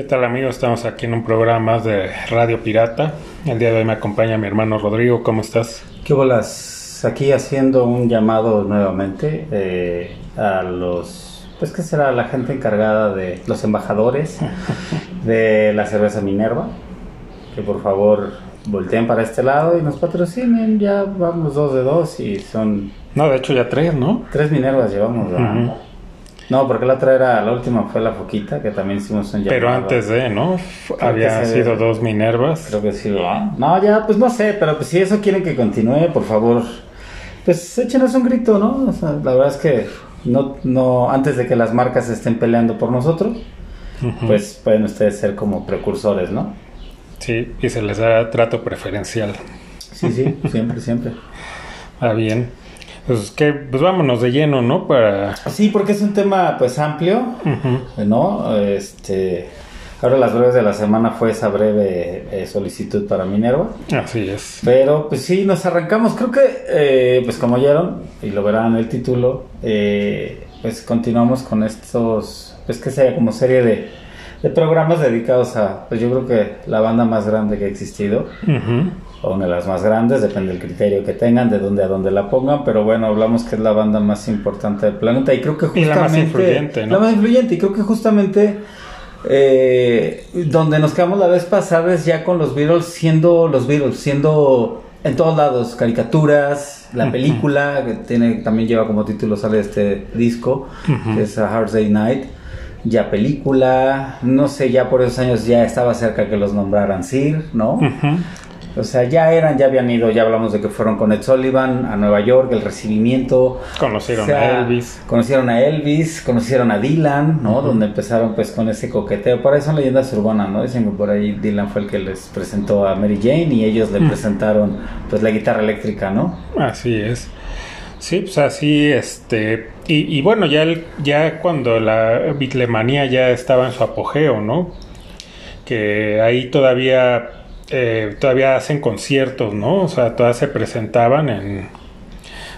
¿Qué tal amigos? Estamos aquí en un programa más de Radio Pirata. El día de hoy me acompaña mi hermano Rodrigo. ¿Cómo estás? ¿Qué bolas? Aquí haciendo un llamado nuevamente eh, a los, pues que será la gente encargada de los embajadores de la cerveza Minerva, que por favor volteen para este lado y nos patrocinen. Ya vamos dos de dos y son No, de hecho ya tres, ¿no? tres Minervas llevamos. ¿verdad? No, porque la otra era, la última fue la Foquita, que también hicimos un llamado. Pero antes de, ¿no? Había sido dos Minervas. Creo que sí, ¿verdad? No, ya, pues no sé, pero pues si eso quieren que continúe, por favor, pues échenos un grito, ¿no? O sea, la verdad es que no, no, antes de que las marcas estén peleando por nosotros, pues pueden ustedes ser como precursores, ¿no? Sí, y se les da trato preferencial. Sí, sí, siempre, siempre. Ah, bien. Pues que, pues vámonos de lleno, ¿no? Para... Sí, porque es un tema pues amplio. ¿no? Este, ahora las breves de la semana fue esa breve eh, solicitud para Minerva. Así es. Pero pues sí, nos arrancamos. Creo que, eh, pues como oyeron, y lo verán en el título, eh, pues continuamos con estos, pues que sea como serie de, de programas dedicados a, pues yo creo que la banda más grande que ha existido, Ujú. O una de las más grandes, depende del criterio que tengan, de dónde a dónde la pongan, pero bueno, hablamos que es la banda más importante del planeta y creo que Y justamente... la más influyente, ¿no? La más influyente, y creo que justamente... eh, donde nos quedamos la vez pasada es ya con los Beatles siendo los Beatles, siendo en todos lados, caricaturas, la película, que tiene, también lleva como título, sale este disco, que es A Hard Day Night, ya película, no sé, ya por esos años ya estaba cerca que los nombraran Sir, ¿no? O sea, ya eran, ya habían ido, ya hablamos de que fueron con Ed Sullivan a Nueva York, el recibimiento. Conocieron O sea, a Elvis. Conocieron a Elvis, conocieron a Dylan, ¿no? Donde empezaron pues con ese coqueteo. Por ahí son leyendas urbanas, ¿no? Dicen que por ahí Dylan fue el que les presentó a Mary Jane y ellos le Mm. presentaron pues la guitarra eléctrica, ¿no? Así es. Sí, pues así, este, y, y bueno, ya, el- ya cuando la bitlemanía ya estaba en su apogeo, ¿no? Que ahí todavía, eh, todavía hacen conciertos, ¿no? O sea, todas se presentaban en,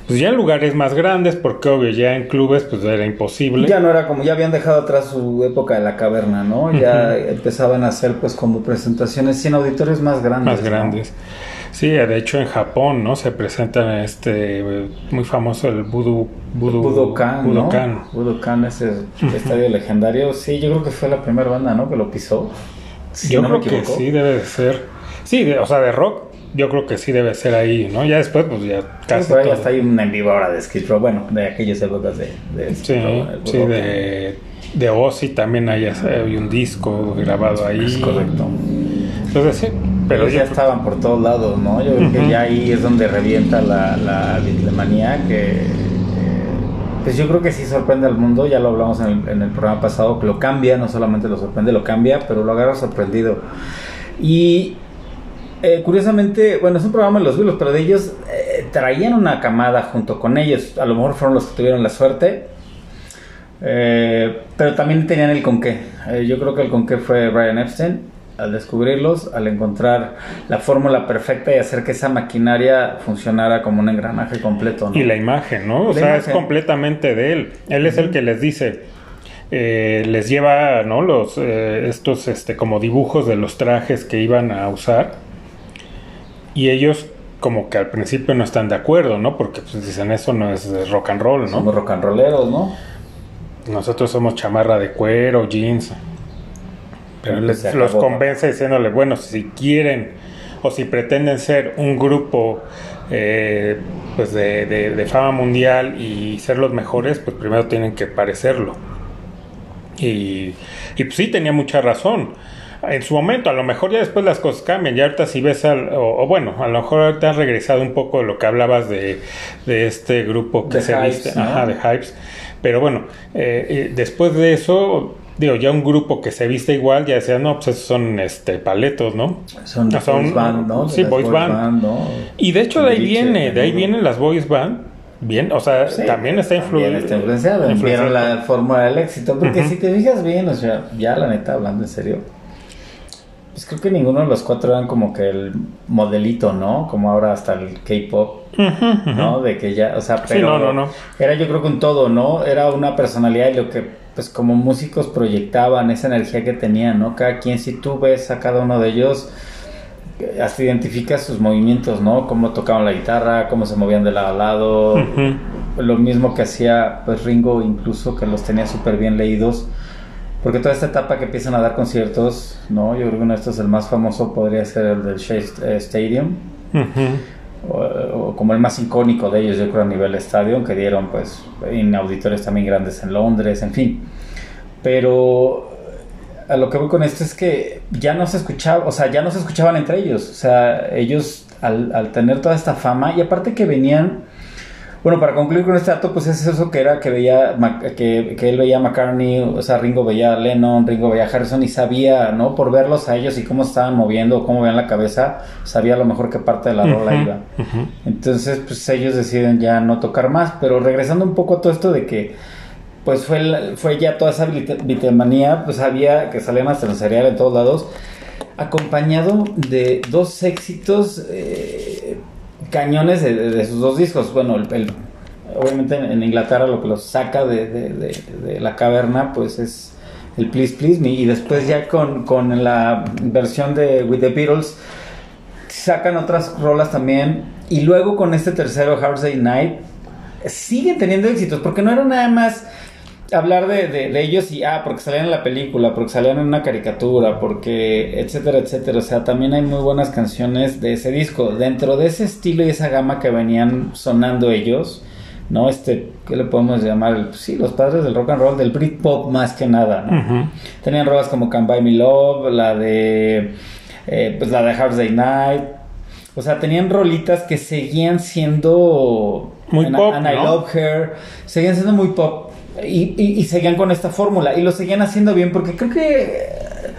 pues ya en lugares más grandes, porque obvio, ya en clubes, pues era imposible. Ya no era como, ya habían dejado atrás su época de la caverna, ¿no? Ya empezaban a hacer pues como presentaciones en auditorios más grandes. más ¿no? grandes. Sí, de hecho en Japón, ¿no? Se presentan este eh, muy famoso el Budo Budo Budokan, ¿no? Budokan. Budokan, ese estadio legendario. Sí, yo creo que fue la primera banda, ¿no? Que lo pisó. Si yo no creo me que sí debe de ser. Sí, de- o sea, de rock, yo creo que sí debe ser ahí, ¿no? Ya después, pues ya casi. Por ahí todo. hasta hay un en vivo ahora de Skid Row, bueno, de aquellas épocas de, de Skid Sí, Row, sí, de, de Ozzy también hay, hay un disco grabado ahí. Es correcto. Entonces sí, pero Pero ya creo- estaban por todos lados, ¿no? Yo creo que ya ahí es donde revienta la, la bitlemanía que... eh, Pues yo creo que sí sorprende al mundo, ya lo hablamos en el, en el programa pasado, que lo cambia, no solamente lo sorprende, lo cambia, pero lo agarra sorprendido. Y eh, curiosamente, bueno, es un programa de los Beatles, pero de ellos eh, traían una camada junto con ellos. A lo mejor fueron los que tuvieron la suerte. Eh, pero también tenían el con qué. Eh, yo creo que el con qué fue Brian Epstein al descubrirlos, al encontrar la fórmula perfecta y hacer que esa maquinaria funcionara como un engranaje completo. ¿no? Y la imagen, ¿no? O La sea, es completamente de él. Él es el que les dice, eh, les lleva, ¿no? Los, eh, estos, este, como dibujos de los trajes que iban a usar. Y ellos como que al principio no están de acuerdo, ¿no? Porque pues dicen, eso no es rock and roll, Somos ¿no? rock and rolleros, ¿no? Nosotros somos chamarra de cuero, jeans. Pero les- los convence diciéndole, bueno, si quieren o si pretenden ser un grupo eh, pues de, de- de fama mundial y ser los mejores, pues primero tienen que parecerlo. Y, y pues sí, tenía mucha razón. En su momento, a lo mejor ya después las cosas cambian. Ya ahorita si ves al, o, o bueno, a lo mejor ahorita has regresado un poco de lo que hablabas de, de este grupo que se Hypes, viste, ¿no? ajá, de Hypes. Pero bueno, eh, después de eso, digo, ya un grupo que se viste igual, ya decían, no, pues esos son este paletos, ¿no? Son Ah, son- boys band, ¿no? sí, boys band. ¿no? Y de hecho de ahí viene, de ahí vienen las boys band. Bien, o sea, Sí, también está, influ- también está influenciado. Vieron la fórmula del éxito. Porque si te fijas bien, o sea, ya la neta, hablando en serio, pues creo que ninguno de los cuatro eran como que el modelito, ¿no? Como ahora hasta el K-pop, ¿no? De que ya, o sea, Sí, pero no, no, no. era yo creo que un todo, ¿no? Era una personalidad y lo que, pues como músicos proyectaban, esa energía que tenían, ¿no? Cada quien, si tú ves a cada uno de ellos, eh, hasta identificas sus movimientos, ¿no? Cómo tocaban la guitarra, cómo se movían de lado a lado, lo mismo que hacía pues Ringo incluso que los tenía súper bien leídos porque toda esta etapa que empiezan a dar conciertos no yo creo que uno de estos el más famoso podría ser el del Shea eh, Stadium. O como el más icónico de ellos yo creo a nivel estadio que dieron pues en auditorios también grandes en Londres en fin. Pero a lo que voy con esto es que ya no se escuchaba, o sea, ya no se escuchaban entre ellos. O sea, ellos al, al tener toda esta fama, y aparte que venían, bueno, para concluir con este dato, pues es eso que era que veía, que, que él veía a McCartney, o sea, Ringo veía a Lennon, Ringo veía a Harrison y sabía, ¿no? Por verlos a ellos y cómo estaban moviendo, cómo veían la cabeza, sabía a lo mejor qué parte de la rola iba. Entonces, pues ellos deciden ya no tocar más. Pero regresando un poco a todo esto de que, pues fue, fue ya toda esa vite- vitemanía, pues había que salían hasta el cereal en todos lados, acompañado de dos éxitos eh, cañones de, de- sus dos discos. Bueno, el, obviamente en, Inglaterra lo que los saca de, de- de- de la caverna, pues es el Please Please Me. Y después ya con, con la versión de With the Beatles sacan otras rolas también. Y luego con este tercero, Hard Day Night, siguen teniendo éxitos, porque no era nada más hablar de, de- de ellos y, ah, porque salían en la película, porque salían en una caricatura, porque, etcétera, etcétera. O sea, también hay muy buenas canciones de ese disco. Dentro de ese estilo y esa gama que venían sonando ellos, ¿no? Este, ¿qué le podemos llamar? Sí, los padres del rock and roll, del Britpop más que nada, ¿no? Tenían rolas como Can Buy Me Love, la de. eh, pues la de Hard Day Night. O sea, tenían rolitas que seguían siendo. Muy And- pop, And I. Love Her. Seguían siendo muy pop. Y, y- y seguían con esta fórmula. Y lo seguían haciendo bien porque creo que. eh,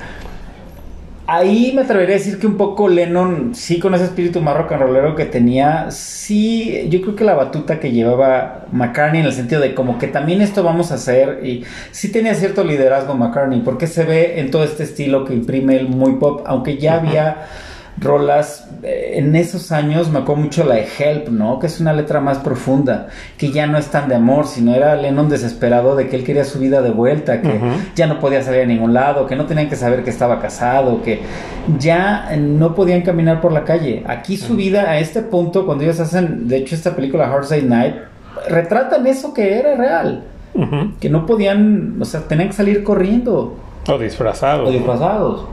Ahí me atrevería a decir que un poco Lennon, sí, con ese espíritu más rock and rollero que tenía, sí, yo creo que la batuta que llevaba McCartney en el sentido de como que también esto vamos a hacer, y sí tenía cierto liderazgo McCartney, porque se ve en todo este estilo que imprime el muy pop, aunque ya había rolas eh, en esos años me acuerdo mucho la de Help, ¿no? Que es una letra más profunda, que ya no es tan de amor, sino era Lennon desesperado de que él quería su vida de vuelta, que ya no podía salir a ningún lado, que no tenían que saber que estaba casado, que ya no podían caminar por la calle. Aquí su vida a este punto, cuando ellos hacen, de hecho esta película Hard Night, retratan eso que era real, que no podían, o sea, tenían que salir corriendo O disfrazado. o disfrazados.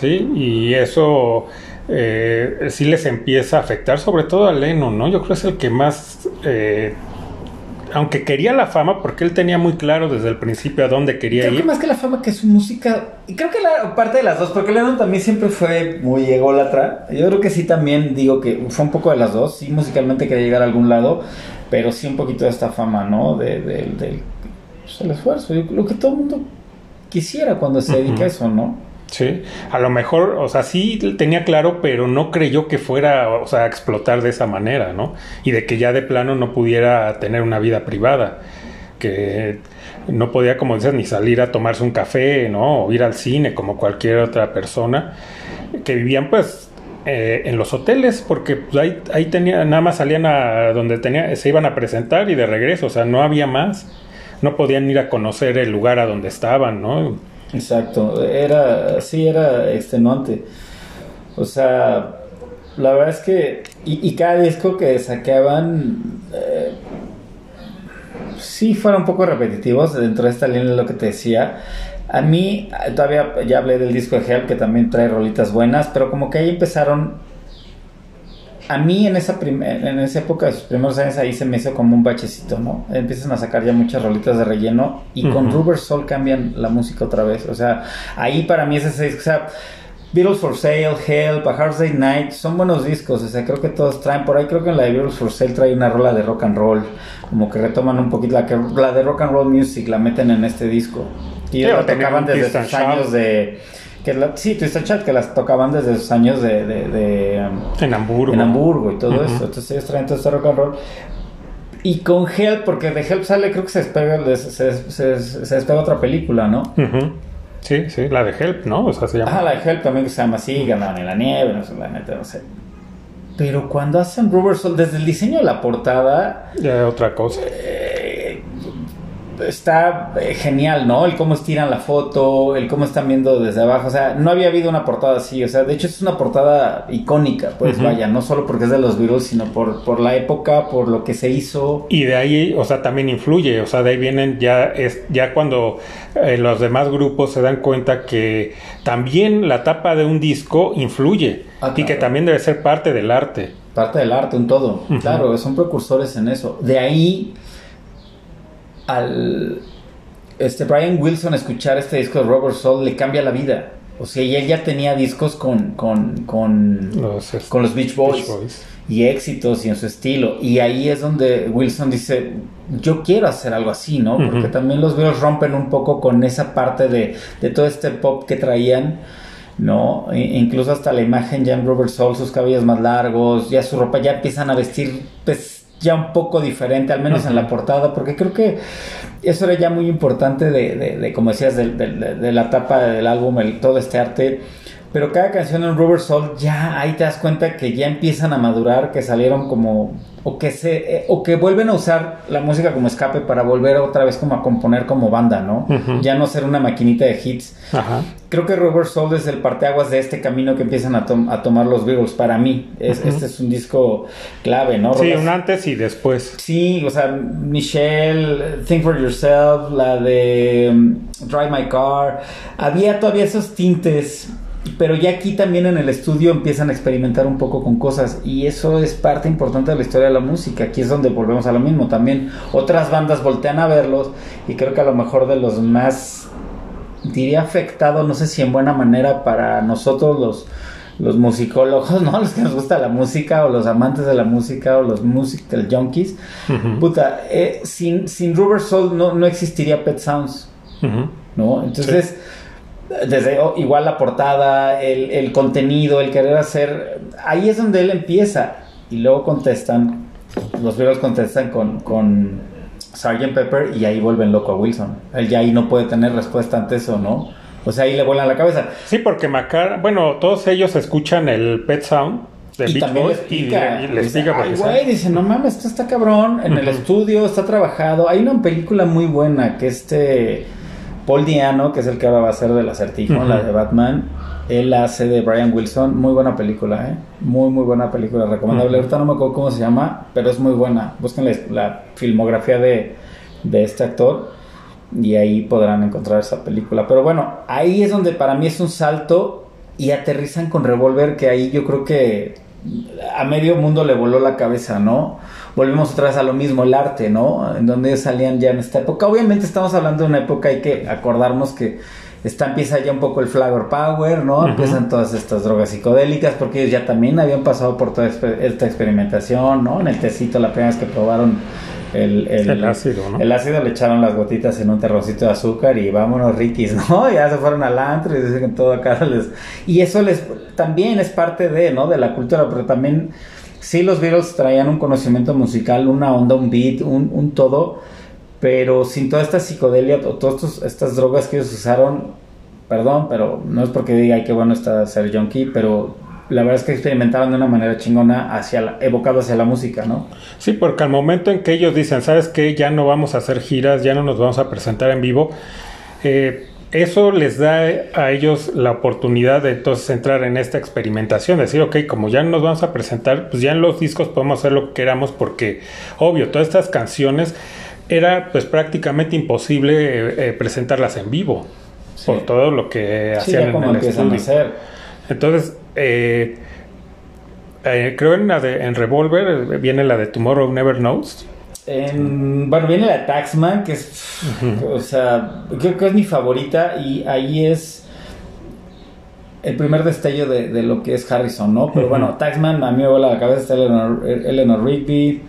Sí, y eso eh, sí les empieza a afectar, sobre todo a Lennon, ¿no? Yo creo que es el que más, eh, aunque quería la fama, porque él tenía muy claro desde el principio a dónde quería Creo que ir. más que la fama que su música, y creo que la parte de las dos, porque Lennon también siempre fue muy ególatra. Yo creo que sí también digo que fue un poco de las dos, sí musicalmente quería llegar a algún lado, pero sí un poquito de esta fama, ¿no? De, de- del pues, el esfuerzo, yo- lo que todo el mundo quisiera cuando se dedica a eso, ¿no? Sí, a lo mejor, o sea, sí tenía claro, pero no creyó que fuera, o sea, a explotar de esa manera, ¿no? Y de que ya de plano no pudiera tener una vida privada, que no podía, como dices, ni salir a tomarse un café, ¿no? O ir al cine como cualquier otra persona, que vivían pues eh, en los hoteles, porque pues, ahí, ahí tenía, nada más salían a donde tenía, se iban a presentar y de regreso, o sea, no había más, no podían ir a conocer el lugar a donde estaban, ¿no? Exacto, era, sí, era extenuante. O sea, la verdad es que, y, y cada disco que sacaban, eh, sí fueron un poco repetitivos dentro de esta línea de lo que te decía. A mí, todavía ya hablé del disco de Help, que también trae rolitas buenas, pero como que ahí empezaron a mí en esa, en esa época, de sus primeros años, ahí se me hizo como un bachecito, ¿no? Empiezan a sacar ya muchas rolitas de relleno y con. Rubber Soul cambian la música otra vez. O sea, ahí para mí es ese disco. O sea, Beatles for Sale, Help, A Hard Day Night, son buenos discos. O sea, creo que todos traen. Por ahí creo que en la de Beatles for Sale trae una rola de rock and roll. Como que retoman un poquito la, que, la de rock and roll music, la meten en este disco. Y ellos la tocaban desde sus años de. Que la, sí, Twist and Shout, que las tocaban desde sus años de. de, de, En Hamburgo. en Hamburgo y todo eso. Entonces ellos traen todo este rock and roll. Y con Help, porque de Help sale, creo que se despega, se, se- se- despega otra película, ¿no? Sí, sí, la de Help, ¿no? O sea, se llama. Ah, la de Help también que se llama así, ganaban en la nieve, no sé, la neta, no sé. Pero cuando hacen Rubber Soul, desde el diseño de la portada, Ya otra cosa. eh, está eh, genial, ¿no? El cómo estiran la foto, el cómo están viendo desde abajo, o sea, no había habido una portada así, o sea, de hecho es una portada icónica, pues vaya, no solo porque es de los Beatles, sino por, por la época, por lo que se hizo. Y de ahí, o sea, también influye, o sea, de ahí vienen ya, es, ya cuando eh, los demás grupos se dan cuenta que también la tapa de un disco influye Ah, y que también debe ser parte del arte. Parte del arte, un todo. Claro, son precursores en eso. De ahí al este Brian Wilson escuchar este disco de Robert Soul le cambia la vida. O sea, y él ya tenía discos con, con, con, Los, este, con los Beach Boys, Beach Boys. y éxitos y en su estilo. Y ahí es donde Wilson dice, yo quiero hacer algo así, ¿no? Porque también los Beatles rompen un poco con esa parte de, de todo este pop que traían. ¿no? E- incluso hasta la imagen ya en Robert Soul, sus cabellos más largos, ya su ropa ya empiezan a vestir pues ya un poco diferente, al menos en la portada, porque creo que eso era ya muy importante de, de- de, como decías, de, de- de- de la tapa del álbum, el, todo este arte. Pero cada canción en Robert Soul ya ahí te das cuenta que ya empiezan a madurar, que salieron como o que se eh, o que vuelven a usar la música como escape para volver otra vez como a componer como banda, ¿no? Ya no ser una maquinita de hits. Ajá. Creo que Robert Soul es el parteaguas de este camino que empiezan a, tom- a tomar los Beatles. Para mí, es, este es un disco clave, ¿no? Sí, un antes y después. Sí, o sea, Michelle, Think for Yourself, la de um, Drive My Car. Había todavía esos tintes, pero ya aquí también en el estudio empiezan a experimentar un poco con cosas y eso es parte importante de la historia de la música. Aquí es donde volvemos a lo mismo. También otras bandas voltean a verlos y creo que a lo mejor de los más, diría afectado, no sé si en buena manera para nosotros los los musicólogos, ¿no? Los que nos gusta la música o los amantes de la música o los musical junkies. Puta, eh, sin, sin Rubber Soul no, no existiría Pet Sounds. ¿no? Entonces, desde oh, igual la portada, el, el contenido, el querer hacer, ahí es donde él empieza. Y luego contestan, los Beatles contestan con, con Sgt. Pepper y ahí vuelven loco a Wilson. Él ya ahí no puede tener respuesta ante eso, ¿no? O sea, ahí le vuelan la cabeza. Sí, porque Macar, bueno, todos ellos escuchan el Pet Sound de y Beach también Boys les y, pica. y pica Ay, güey, dice, no mames, esto está cabrón. En el estudio está trabajado. Hay una película muy buena que este Paul Diano, que es el que ahora va a ser del acertijo, Ujú. la de Batman. Él hace de Brian Wilson. Muy buena película, ¿eh? Muy, muy buena película. Recomendable. Ujú. Ahorita no me acuerdo cómo se llama, pero es muy buena. Busquen la, la filmografía de, de este actor y ahí podrán encontrar esa película. Pero bueno, ahí es donde para mí es un salto y aterrizan con Revolver, que ahí yo creo que a medio mundo le voló la cabeza, ¿no? Volvemos otra vez a lo mismo, el arte, ¿no? En donde ellos salían ya en esta época. Obviamente estamos hablando de una época, hay que acordarnos que está, empieza ya un poco el Flower Power, ¿no? Empiezan todas estas drogas psicodélicas, porque ellos ya también habían pasado por toda esta experimentación, ¿no? En el tecito, la primera vez que probaron el, El ácido, ¿no? El ácido le echaron las gotitas en un terrocito de azúcar y vámonos riquis, ¿no? Ya se fueron al antro y dicen que todo acá les... Y eso les también es parte de, ¿no? De la cultura, pero también sí los Beatles traían un conocimiento musical, una onda, un beat, un, un todo, pero sin toda esta psicodelia o todas estos- estas drogas que ellos usaron, perdón, pero no es porque diga, ay, qué bueno está ser junkie, pero la verdad es que experimentaban de una manera chingona hacia la, evocado hacia la música, ¿no? Sí, porque al momento en que ellos dicen, ¿sabes qué? Ya no vamos a hacer giras, ya no nos vamos a presentar en vivo, eh, eso les da a ellos la oportunidad de entonces entrar en esta experimentación, decir, ok, como ya no nos vamos a presentar, pues ya en los discos podemos hacer lo que queramos porque, obvio, todas estas canciones era pues prácticamente imposible eh, presentarlas en vivo Sí. por todo lo que Sí, hacían ya en como el empiezan a hacer. Entonces, eh, eh, creo en la de en Revolver eh, viene la de Tomorrow Never Knows. En- bueno, viene la Taxman, que es, o sea, creo que es mi favorita y ahí es el primer destello de, de lo que es Harrison, ¿no? Pero bueno, Taxman a mí me vuela la cabeza, está Eleanor, Eleanor Rigby,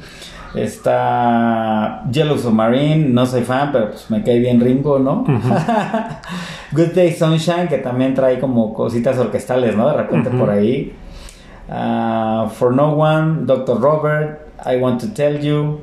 está Yellow Submarine, no soy fan, pero pues me cae bien Ringo, ¿no? Good Day Sunshine, que también trae como cositas orquestales, ¿no? De repente por ahí. Ah, For No One, Dr. Robert, I Want to Tell You.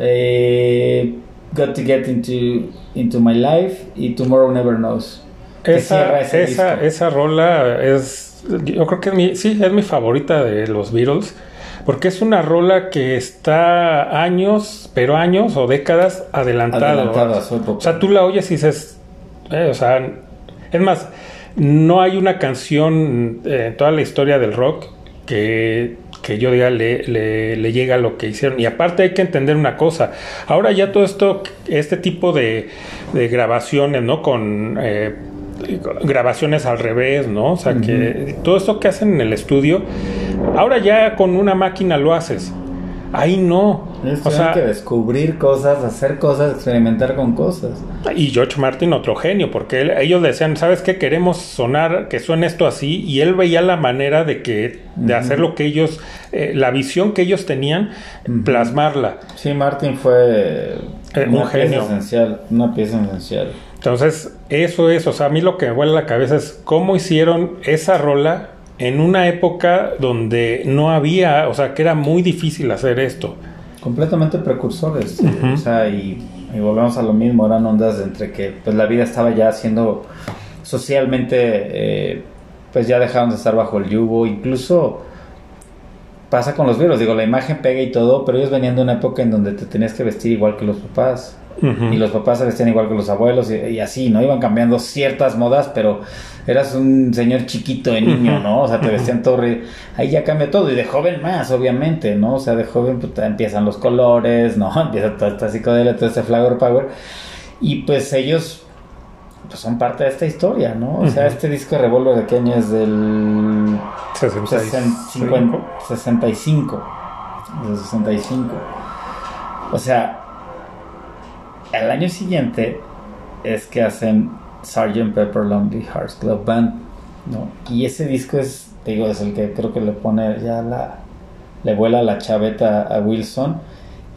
Eh, Got to Get Into, into My Life y Tomorrow Never Knows. Esa, esa, esa rola es, yo creo que es mi, sí, es mi favorita de los Beatles, porque es una rola que está años, pero años o décadas adelantado. Adelantado a su época. O sea, tú la oyes y dices, eh, o sea, es más, no hay una canción eh, en toda la historia del rock que, que yo diga le, le, le llega a lo que hicieron. Y aparte hay que entender una cosa, ahora ya todo esto, este tipo de, de grabaciones, ¿no? Con... eh, grabaciones al revés, ¿no? O sea, que todo esto que hacen en el estudio, ahora ya con una máquina lo haces. Ahí no. O sea, que descubrir cosas, hacer cosas, experimentar con cosas. y George Martin otro genio, porque él- ellos decían, ¿sabes qué? Queremos sonar, que suene esto así, y él veía la manera de que, de hacer lo que ellos, eh, la visión que ellos tenían, plasmarla. Sí, Martin fue Eh, una un genio. pieza esencial, una pieza esencial. Entonces, eso es, o sea, a mí lo que me vuela la cabeza es cómo hicieron esa rola en una época donde no había, o sea, que era muy difícil hacer esto. Completamente precursores. O sea, y, y volvemos a lo mismo, eran ondas de entre que pues la vida estaba ya siendo socialmente, eh, pues ya dejaron de estar bajo el yugo, incluso pasa con los virus, digo, la imagen pega y todo, pero ellos venían de una época en donde te tenías que vestir igual que los papás. Y los papás se vestían igual que los abuelos y, y así, ¿no? Iban cambiando ciertas modas, pero eras un señor chiquito de niño. ¿no? O sea, te vestían todo... re- Ahí ya cambia todo y de joven más, obviamente, ¿no? O sea, de joven pues, empiezan los colores, ¿no? Empieza toda esta psicodelia, todo este flower power. Y pues ellos pues, son parte de esta historia, ¿no? O sea, este disco de Revolver de qué año es del... 65. 50, 65. De 65. O sea, al año siguiente es que hacen Sgt. Pepper Lonely Hearts Club Band, ¿no? Y ese disco es, digo, es el que creo que le pone ya la. le vuela la chaveta a Wilson.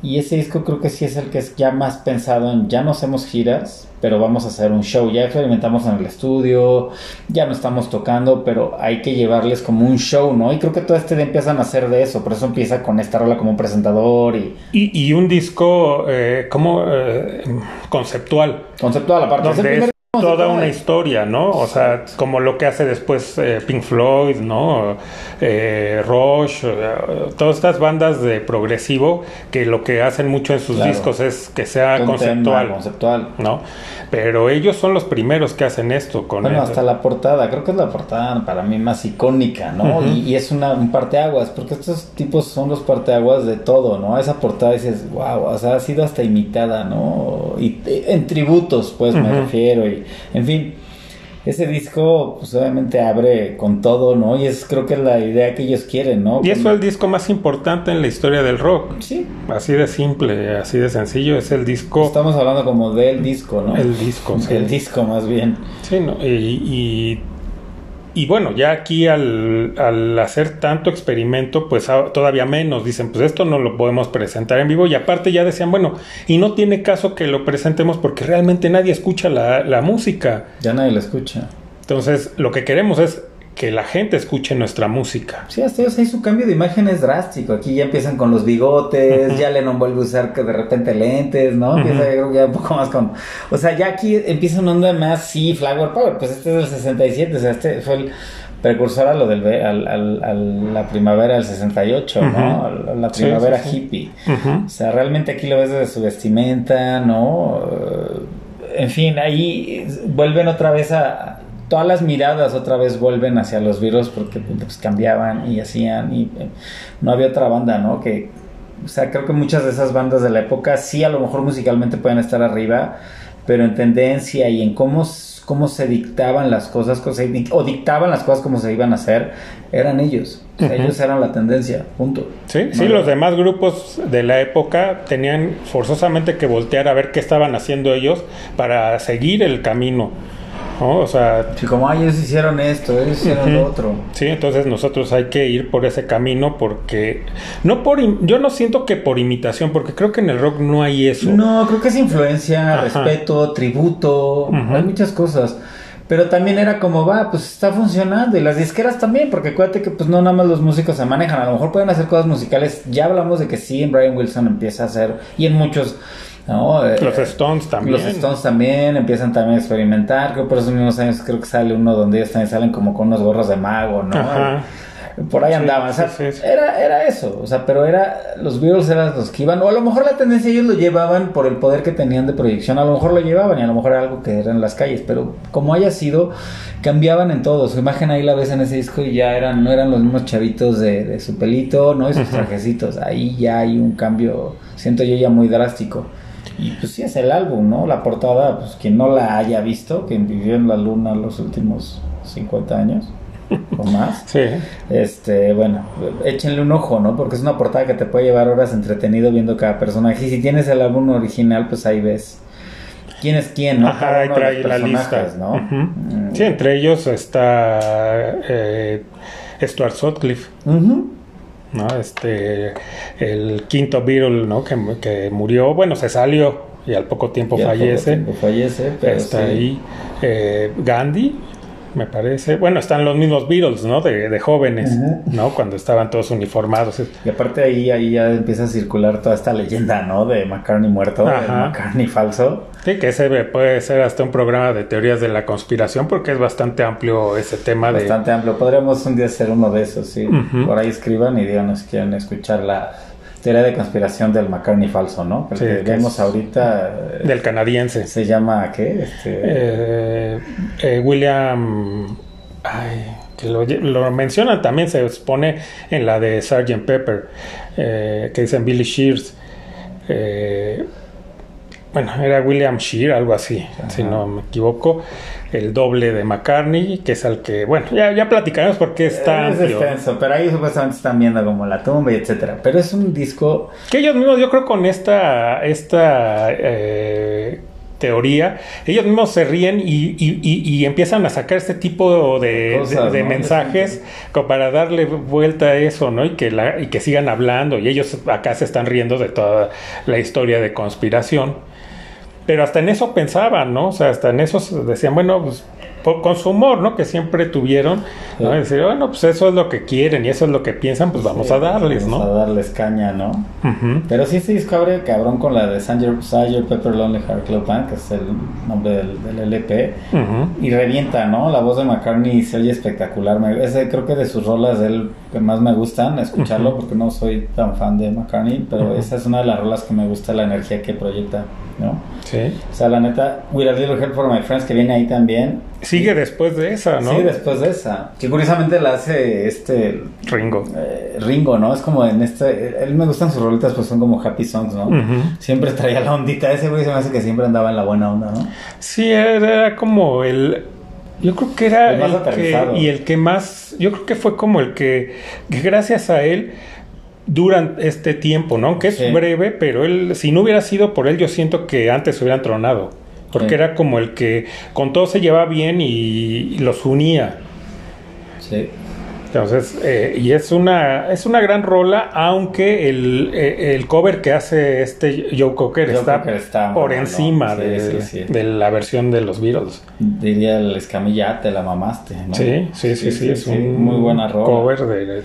Y ese disco creo que sí es el que es ya más pensado en ya no hacemos giras, pero vamos a hacer un show. Ya experimentamos en el estudio, ya no estamos tocando, pero hay que llevarles como un show, ¿no? Y creo que todo este día empiezan a hacer de eso. Por eso empieza con esta rola como un presentador y Y, y un disco eh, como eh, conceptual. conceptual aparte. Es el primer toda una historia, ¿no? O sea, como lo que hace después eh, Pink Floyd, ¿no? Eh, Rush, eh, todas estas bandas de progresivo que lo que hacen mucho en sus Claro. discos es que sea Un tema conceptual, conceptual. ¿no? Pero ellos son los primeros que hacen esto con Bueno, el- hasta la portada, creo que es la portada para mí más icónica, ¿no? Y, y es una, un parteaguas, porque estos tipos son los parteaguas de todo, ¿no? Esa portada dices, wow, o sea, ha sido hasta imitada, ¿no? Y eh, en tributos, pues me refiero, y en fin. Ese disco, pues obviamente abre con todo, ¿no? Y es creo que es la idea que ellos quieren, ¿no? Y es el disco más importante en la historia del rock. Sí, Así de simple, así de sencillo. Es el disco. estamos hablando como del disco, ¿no? El disco, sí. El disco más bien. Sí, ¿no? y, y, y bueno, ya aquí al, al hacer tanto experimento, pues a- todavía menos. Dicen, pues esto no lo podemos presentar en vivo. Y aparte ya decían, bueno, y no tiene caso que lo presentemos porque realmente nadie escucha la, la música. Ya nadie lo escucha. Entonces, lo que queremos es que la gente escuche nuestra música. Sí, hasta ellos ahí su cambio de imagen es drástico. Aquí ya empiezan con los bigotes, ya Lennon vuelve a usar que de repente lentes, ¿no? Empieza creo que ya un poco más con... O sea, ya aquí empieza una onda más, sí, Flower Power, pues este es del 67, o sea, este fue el precursor a lo del al, al- al- la primavera del 68, ¿no? Ujú. A la primavera sí, sí. hippie. O sea, realmente aquí lo ves desde su vestimenta, ¿no? Eh, En fin, ahí vuelven otra vez a... Todas las miradas otra vez vuelven hacia los virus porque pues, cambiaban y hacían y eh, no había otra banda, ¿no? Que, o sea, creo que muchas de esas bandas de la época sí a lo mejor musicalmente pueden estar arriba, pero en tendencia y en cómo, cómo se dictaban las cosas, cómo se dic- o dictaban las cosas como se iban a hacer, eran ellos. Ellos eran la tendencia, punto. Sí, sí, los demás grupos de la época tenían forzosamente que voltear a ver qué estaban haciendo ellos para seguir el camino. ¿No? O sea, Sí, como, ellos hicieron esto, ellos hicieron lo Ujú. otro. Sí, entonces nosotros hay que ir por ese camino porque no por yo no siento que por imitación, porque creo que en el rock no hay eso. No, creo que es influencia, Ajá. respeto, tributo, Ujú. hay muchas cosas. Pero también era como, va, pues está funcionando. Y las disqueras también, porque acuérdate que pues no nada más los músicos se manejan. A lo mejor pueden hacer cosas musicales. Ya hablamos de que sí, en Brian Wilson empieza a hacer, y en muchos, ¿no? Eh, Los Stones también. Los Stones también empiezan también a experimentar. Creo que por esos mismos años creo que sale uno donde ellos también salen como con unos gorros de mago, ¿no? Ajá. Por ahí Sí, andaban, o sea, sí, sí, sí. Era, era eso, o sea, pero era, los Beatles eran los que iban, o a lo mejor la tendencia ellos lo llevaban por el poder que tenían de proyección, a lo mejor lo llevaban y a lo mejor era algo que era en las calles, pero como haya sido, cambiaban en todo, su imagen ahí la ves en ese disco y ya eran, no eran los mismos chavitos de, de su pelito, ¿no? Y sus trajecitos, ahí ya hay un cambio, siento yo ya muy drástico. Y pues sí es el álbum, ¿no? La portada, pues quien no la haya visto, quien vivió en la luna los últimos 50 años o más. Sí. Este, bueno, échenle un ojo, ¿no? Porque es una portada que te puede llevar horas entretenido viendo cada personaje. Y si tienes el álbum original, pues ahí ves quién es quién, ¿no? Ajá, ahí trae la lista. ¿no? Mm. Sí, entre ellos está eh, Stuart Sutcliffe, Ujú. ¿No? Este, el quinto Beatle, ¿no? Que, que murió, bueno, se salió y al poco tiempo fallece. tiempo fallece, pero está sí. ahí eh, Gandhi, me parece. Bueno, están los mismos Beatles, ¿no? De, de jóvenes. ¿no? Cuando estaban todos uniformados. Y aparte ahí, ahí ya empieza a circular toda esta leyenda, ¿no? De McCartney muerto, Ajá. de McCartney falso. Sí, que ese puede ser hasta un programa de teorías de la conspiración porque es bastante amplio ese tema de... Bastante amplio. Podríamos un día hacer uno de esos, sí. Por ahí escriban y díganos si quieren escuchar la teoría de conspiración del McCartney falso, ¿no? El Sí, que que vemos ahorita eh, del canadiense. se llama, ¿qué? Este, Eh, eh, William... Ay, que lo, lo mencionan también, se expone en la de Sgt. Pepper, eh, que dicen Billy Shears. Eh, bueno, era William Shear, algo así, si no me equivoco. El doble de McCartney, que es al que, bueno, ya, ya platicaremos porque está es extenso, pero ahí supuestamente están viendo como la tumba y etcétera. Pero es un disco Que ellos mismos, yo creo, con esta, esta eh, teoría, ellos mismos se ríen y, y- y- y empiezan a sacar este tipo de, Cosas, de- de ¿no? mensajes como para darle vuelta a eso, ¿no? Y que, la, y que sigan hablando. Y ellos acá se están riendo de toda la historia de conspiración. Pero hasta en eso pensaban, ¿no? O sea, hasta en eso decían, bueno, pues con su humor, ¿no? Que siempre tuvieron, ¿no? Sí. Decir, bueno, pues eso es lo que quieren y eso es lo que piensan, pues vamos a darles, vamos ¿no? a darles caña, ¿no? Ujú. Pero sí disco abre cabrón con la de Sgt. Sgt. Pepper Lonely Heart Club Band, que es el nombre del, del LP. Ujú. Y revienta, ¿no? La voz de McCartney se oye espectacular. Ese creo que de sus rolas él que más me gustan escucharlo porque no soy tan fan de McCartney, pero esa es una de las rolas que me gusta la energía que proyecta, ¿no? Sí. O sea, la neta, With a Little Help for My Friends que viene ahí también. Sigue después de esa, ¿no? Sí, después de esa. Que curiosamente la hace este Ringo. eh, Ringo, ¿no? Es como en este. Él me gustan sus rolitas, pues son como happy songs, ¿no? Siempre traía la ondita. Ese güey se me hace que siempre andaba en la buena onda, ¿no? Sí, era como el. Yo creo que era El más el que, y el que más. Yo creo que fue como el que, que gracias a él duran este tiempo, ¿no? Aunque es Sí. breve, pero él, si no hubiera sido por él, yo siento que antes hubieran tronado. Porque Sí. era como el que con todo se llevaba bien y, y los unía. Sí. Entonces, eh, y es una, es una gran rola, aunque el, eh, el cover que hace este Joe Cocker Joe está, Cocker está por encima sí, de, sí, sí. de la versión de los Beatles. Diría el escamilla, te la mamaste, ¿no? Sí, sí, sí, sí, es un muy buena rola. cover de, de-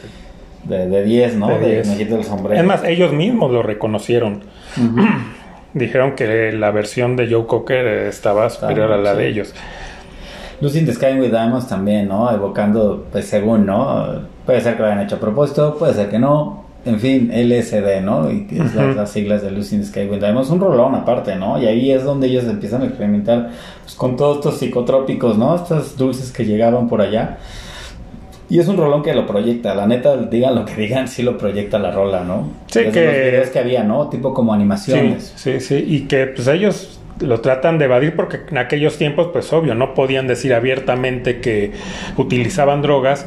De, de 10, ¿no? De De, 10. Me quito el sombrero. Es más, ellos mismos lo reconocieron. Ujú. Dijeron que la versión de Joe Cocker estaba superior a la de ellos. Lucy in the Sky with Diamonds también, ¿no? Evocando, pues según, ¿no? Puede ser que lo hayan hecho a propósito, puede ser que no. En fin, LSD, ¿no? Y es las, siglas de Lucy in the Sky with Diamonds. Un rolón aparte, ¿no? Y ahí es donde ellos empiezan a experimentar pues, con todos estos psicotrópicos, ¿no? Estos dulces que llegaban por allá. Y es un rolón que lo proyecta, la neta, digan lo que digan, sí lo proyecta la rola, ¿no? Sí, Desde que- los videos que había, ¿no? Tipo como Sí, animaciones. sí, sí. Y que pues ellos lo tratan de evadir porque en aquellos tiempos, pues obvio, no podían decir abiertamente que utilizaban drogas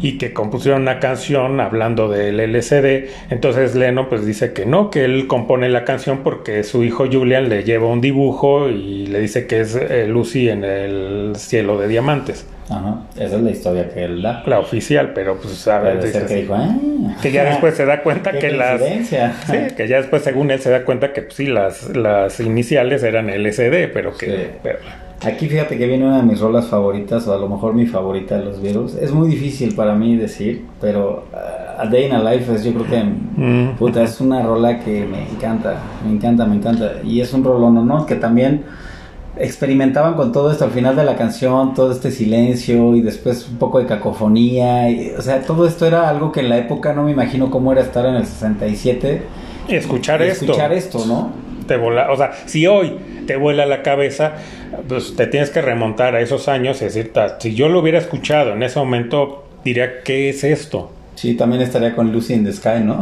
y que compusieron una canción hablando del LSD. Entonces Leno pues dice que no, que él compone la canción porque su hijo Julian le lleva un dibujo y le dice que es eh, Lucy en el cielo de diamantes. Ajá, esa es la historia que él da. La oficial, pero pues dices, que dijo, ah, que ya después se da cuenta que las. Sí, que ya después, según él, se da cuenta que pues, sí, las, las iniciales eran LSD, pero que, Sí. pero Aquí fíjate que viene una de mis rolas favoritas, o a lo mejor mi favorita de los Beatles. Es muy difícil para mí decir, pero uh, A Day in a Life es, yo creo que, Mm. puta, es una rola que me encanta, me encanta, me encanta. Y es un rolón, ¿no? Que también experimentaban con todo esto al final de la canción, todo este silencio y después un poco de cacofonía. y- o sea, todo esto era algo que en la época no me imagino cómo era estar en el 67. Escuchar y esto. Escuchar esto, ¿no? Te vola, o sea, si hoy te vuela la cabeza, pues te tienes que remontar a esos años y decir, "Ta, si yo lo hubiera escuchado en ese momento, diría, ¿qué es esto? Sí, también estaría con Lucy in the Sky, ¿no?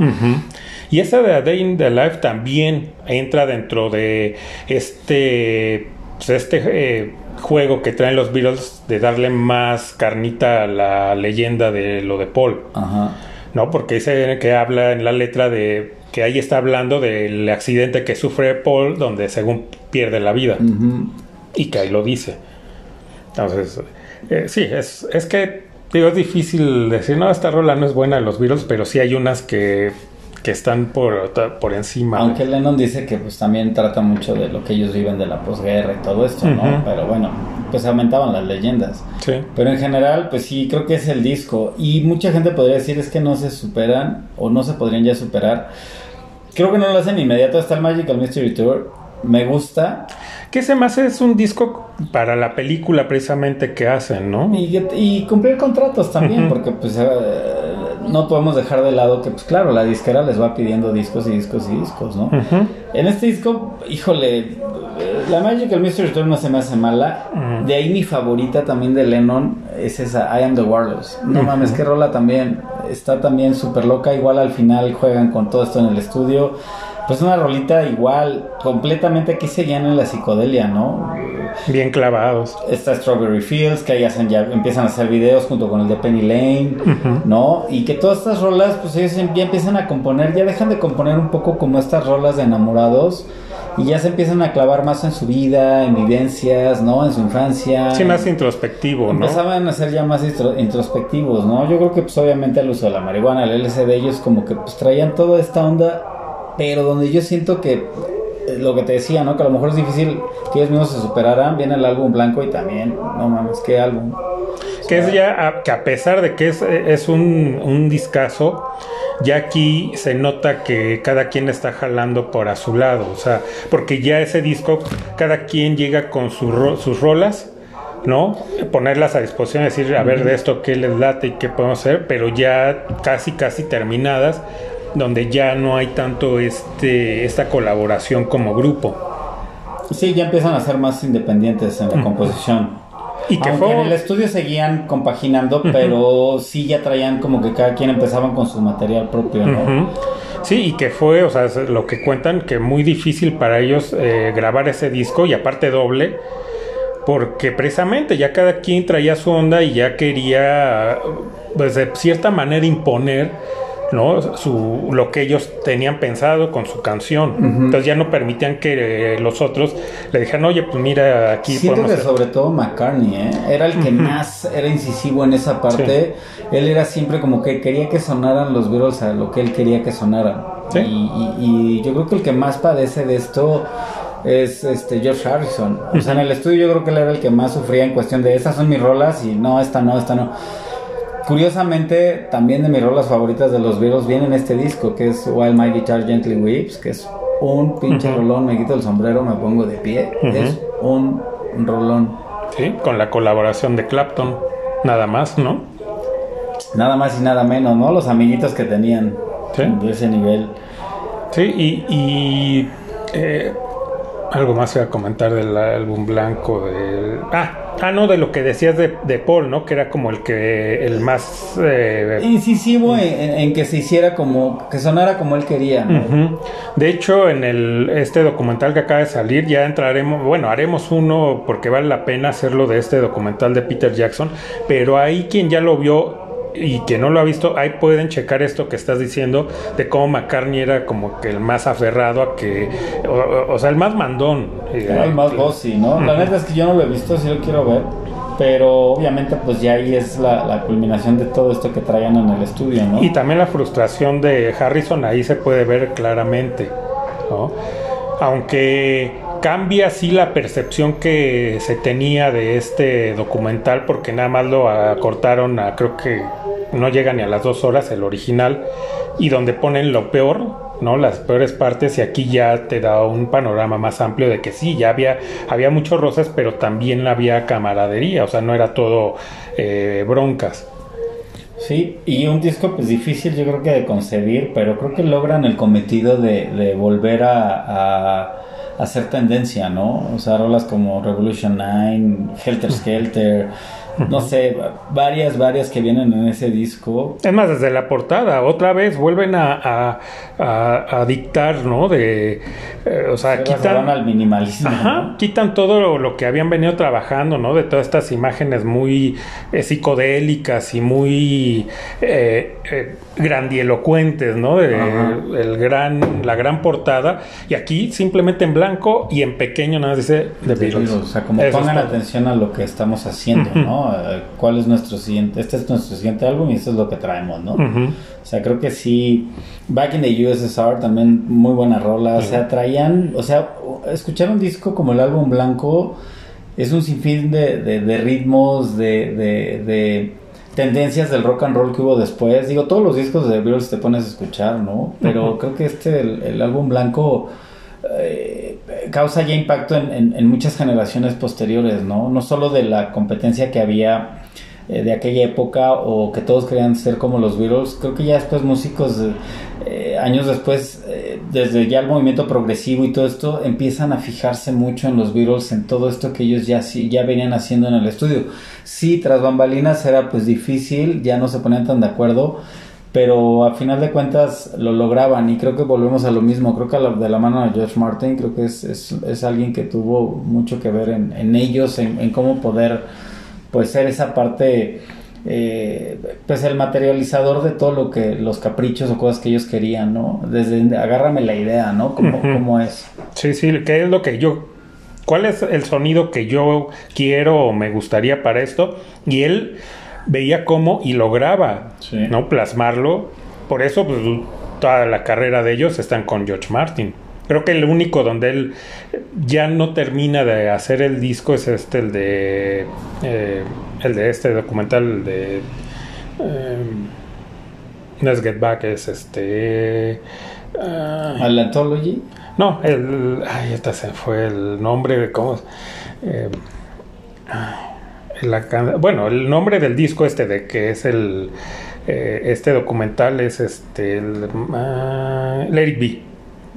Y esa de A Day in the Life también entra dentro de este, pues, este eh, juego que traen los Beatles de darle más carnita a la leyenda de lo de Paul. Ajá. ¿no? Porque dice que habla en la letra de que ahí está hablando del accidente que sufre Paul, donde según pierde la vida, y que ahí lo dice. Entonces, eh, sí, es, es que, digo, es difícil decir, no, esta rola no es buena de los Beatles, pero sí hay unas que, que están por, por encima. Aunque Lennon dice que pues también trata mucho de lo que ellos viven de la posguerra y todo esto, ¿no? Pero bueno, pues aumentaban las leyendas. Sí. Pero en general, pues sí, creo que es el disco. Y mucha gente podría decir es que no se superan o no se podrían ya superar. Creo que no lo hacen inmediato. Está el Magical Mystery Tour. Me gusta. Que se me hace es un disco para la película precisamente que hacen, ¿no? Y, y cumplir contratos también, porque pues eh, no podemos dejar de lado que, pues claro, la disquera les va pidiendo discos y discos y discos, ¿no? En este disco, híjole, eh, la Magical Mystery Tour no se me hace mala. De ahí mi favorita también de Lennon es esa, I Am the Warlords. No mames, qué rola también. Está también súper loca. Igual al final juegan con todo esto en el estudio. Pues una rolita igual, completamente aquí seguían en la psicodelia, ¿no? Bien clavados. Está Strawberry Fields, que ahí hacen ya, empiezan a hacer videos junto con el de Penny Lane. ¿no? Y que todas estas rolas, pues ellos ya empiezan a componer, ya dejan de componer un poco como estas rolas de enamorados y ya se empiezan a clavar más en su vida, en vivencias, ¿no? En su infancia. Sí, más introspectivo, ¿no? Empezaban a ser ya más intro- introspectivos, ¿no? Yo creo que pues obviamente el uso de la marihuana, el LSD, ellos como que pues traían toda esta onda, pero donde yo siento que eh, lo que te decía, ¿no? Que a lo mejor es difícil que ellos mismos se superaran, viene el álbum blanco y también, no mames, qué álbum. Que es ya, a, que a pesar de que es, es un, un discazo, ya aquí se nota que cada quien está jalando por a su lado. O sea, porque ya ese disco, cada quien llega con su ro- sus rolas, ¿no? Ponerlas a disposición, decir, a ver de esto qué les late y qué podemos hacer, pero ya casi, casi terminadas, donde ya no hay tanto este, esta colaboración como grupo. Sí, ya empiezan a ser más independientes en la composición. Y que Aunque fue- en el estudio seguían compaginando, pero sí ya traían como que cada quien empezaban con su material propio, ¿no? Sí, y que fue, o sea, lo que cuentan, que muy difícil para ellos eh, grabar ese disco y aparte doble, porque precisamente ya cada quien traía su onda y ya quería, pues de cierta manera imponer, ¿no? Su, lo que ellos tenían pensado con su canción. Entonces ya no permitían que eh, los otros le dijeran, oye, pues mira, aquí Siento podemos que hacer-". sobre todo McCartney, ¿eh? Era el que más era incisivo en esa parte. Él era siempre como que quería que sonaran los Beatles a lo que él quería que sonaran. Sí. Y, y- y yo creo que el que más padece de esto es este George Harrison. O sea, en el estudio yo creo que él era el que más sufría en cuestión de estas son mis rolas y no, esta no, esta no. Curiosamente, también de mis rolas favoritas de los Beatles viene en este disco, que es While My Guitar Gently Weeps, que es un pinche rolón, me quito el sombrero, me pongo de pie. Es un rolón. Sí, con la colaboración de Clapton, nada más, ¿no? Nada más y nada menos, ¿no? Los amiguitos que tenían Sí. de ese nivel. Sí, y, y, eh, algo más iba a comentar del álbum blanco de ah, ah no de lo que decías de, de Paul, ¿no? Que era como el que el más eh, Incisivo en, que se hiciera como, que sonara como él quería. De hecho, en el este documental que acaba de salir ya entraremos, bueno, haremos uno porque vale la pena hacerlo de este documental de Peter Jackson, pero ahí quien ya lo vio y quien no lo ha visto, ahí pueden checar esto que estás diciendo de cómo McCartney era como que el más aferrado a que, o, sea, el más mandón. Era el más bossy, ¿no? La neta es que yo no lo he visto, sí lo quiero ver. Pero obviamente pues ya ahí es la, la culminación de todo esto que traían en el estudio, ¿no? Y también la frustración de Harrison ahí se puede ver claramente, ¿no? Aunque cambia así la percepción que se tenía de este documental porque nada más lo acortaron a creo que no llega ni a las dos horas el original y donde ponen lo peor ¿no? Las peores partes y aquí ya te da un panorama más amplio de que sí, ya había, había muchos roces, pero también había camaradería, o sea, no era todo eh, broncas. Sí, y un disco pues difícil yo creo que de concebir, pero creo que logran el cometido de, de volver a, a, hacer tendencia, ¿no? O sea, rolas como Revolution 9, Helter Skelter, no sé, varias, varias que vienen en ese disco. Es más, desde la portada, otra vez vuelven a, a, a- a dictar, ¿no? De, eh, o sea, Se quitan, al minimalismo. Ajá, ¿no? quitan todo lo, lo que habían venido trabajando, ¿no? De todas estas imágenes muy eh, psicodélicas y muy eh, eh, grandielocuentes, ¿no? De, el gran, la gran portada. Y aquí simplemente en blanco y en pequeño nada más dice The The Beatles. O sea, como Eso pongan atención a lo que estamos haciendo, ¿no? Eh, ¿Cuál es nuestro siguiente? Este es nuestro siguiente álbum y esto es lo que traemos, ¿no? O sea, creo que sí. Back in the USSR también muy buena rola. O sea, traían. O sea, escuchar un disco como el álbum blanco es un sinfín de, de, de ritmos, de, de, de tendencias del rock and roll que hubo después. Digo, todos los discos de The Beatles te pones a escuchar, ¿no? Pero creo que este, el, el álbum blanco. eh, causa ya impacto en, en- muchas generaciones posteriores, ¿no? No solo de la competencia que había eh, de aquella época o que todos querían ser como los Beatles, creo que ya después músicos, eh, años después, eh, desde ya el movimiento progresivo y todo esto, empiezan a fijarse mucho en los Beatles, en todo esto que ellos ya, ya venían haciendo en el estudio. Sí, tras bambalinas era pues difícil, ya no se ponían tan de acuerdo, pero a final de cuentas lo lograban y creo que volvemos a lo mismo, creo que a la- de la mano de George Martin, creo que es, es, es alguien que tuvo mucho que ver en, en ellos, en, en cómo poder pues ser esa parte, eh, pues el materializador de todo lo que, los caprichos o cosas que ellos querían, ¿no? Desde agárrame la idea, ¿no? Ujú. cómo es. Sí, sí, ¿qué es lo que yo... ¿Cuál es el sonido que yo quiero o me gustaría para esto? Y él veía cómo y lograba, Sí. ¿no? Plasmarlo. Por eso, pues, toda la carrera de ellos están con George Martin. Creo que el único donde él ya no termina de hacer el disco es este, el de... eh, el de este documental, de... eh, no es Get Back, es este... ah, ¿A la Anthology? no, el. Ay, esta se fue el nombre de cómo. eh, ay, la bueno, el nombre del disco este de que es el. eh, este documental es este. El, Let It Be.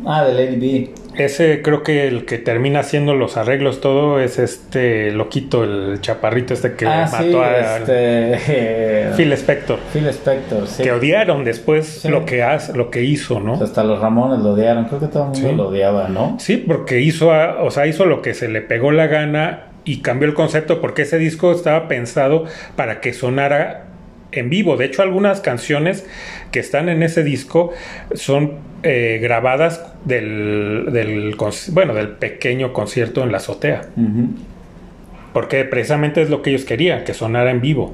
Ah, de Lady B. Ese creo que el que termina haciendo los arreglos todo es este loquito, el chaparrito este que ah, mató sí, a este, Phil Spector. Phil Spector, sí. Que odiaron después Sí. lo que hace, lo que hizo, ¿no? O sea, hasta los Ramones lo odiaron, creo que todo el mundo lo odiaba, ¿no? Sí, porque hizo, a- o sea, hizo lo que se le pegó la gana y cambió el concepto porque ese disco estaba pensado para que sonara en vivo. De hecho, algunas canciones que están en ese disco son eh, grabadas del, del, bueno, del pequeño concierto en la azotea. Porque precisamente es lo que ellos querían, que sonara en vivo.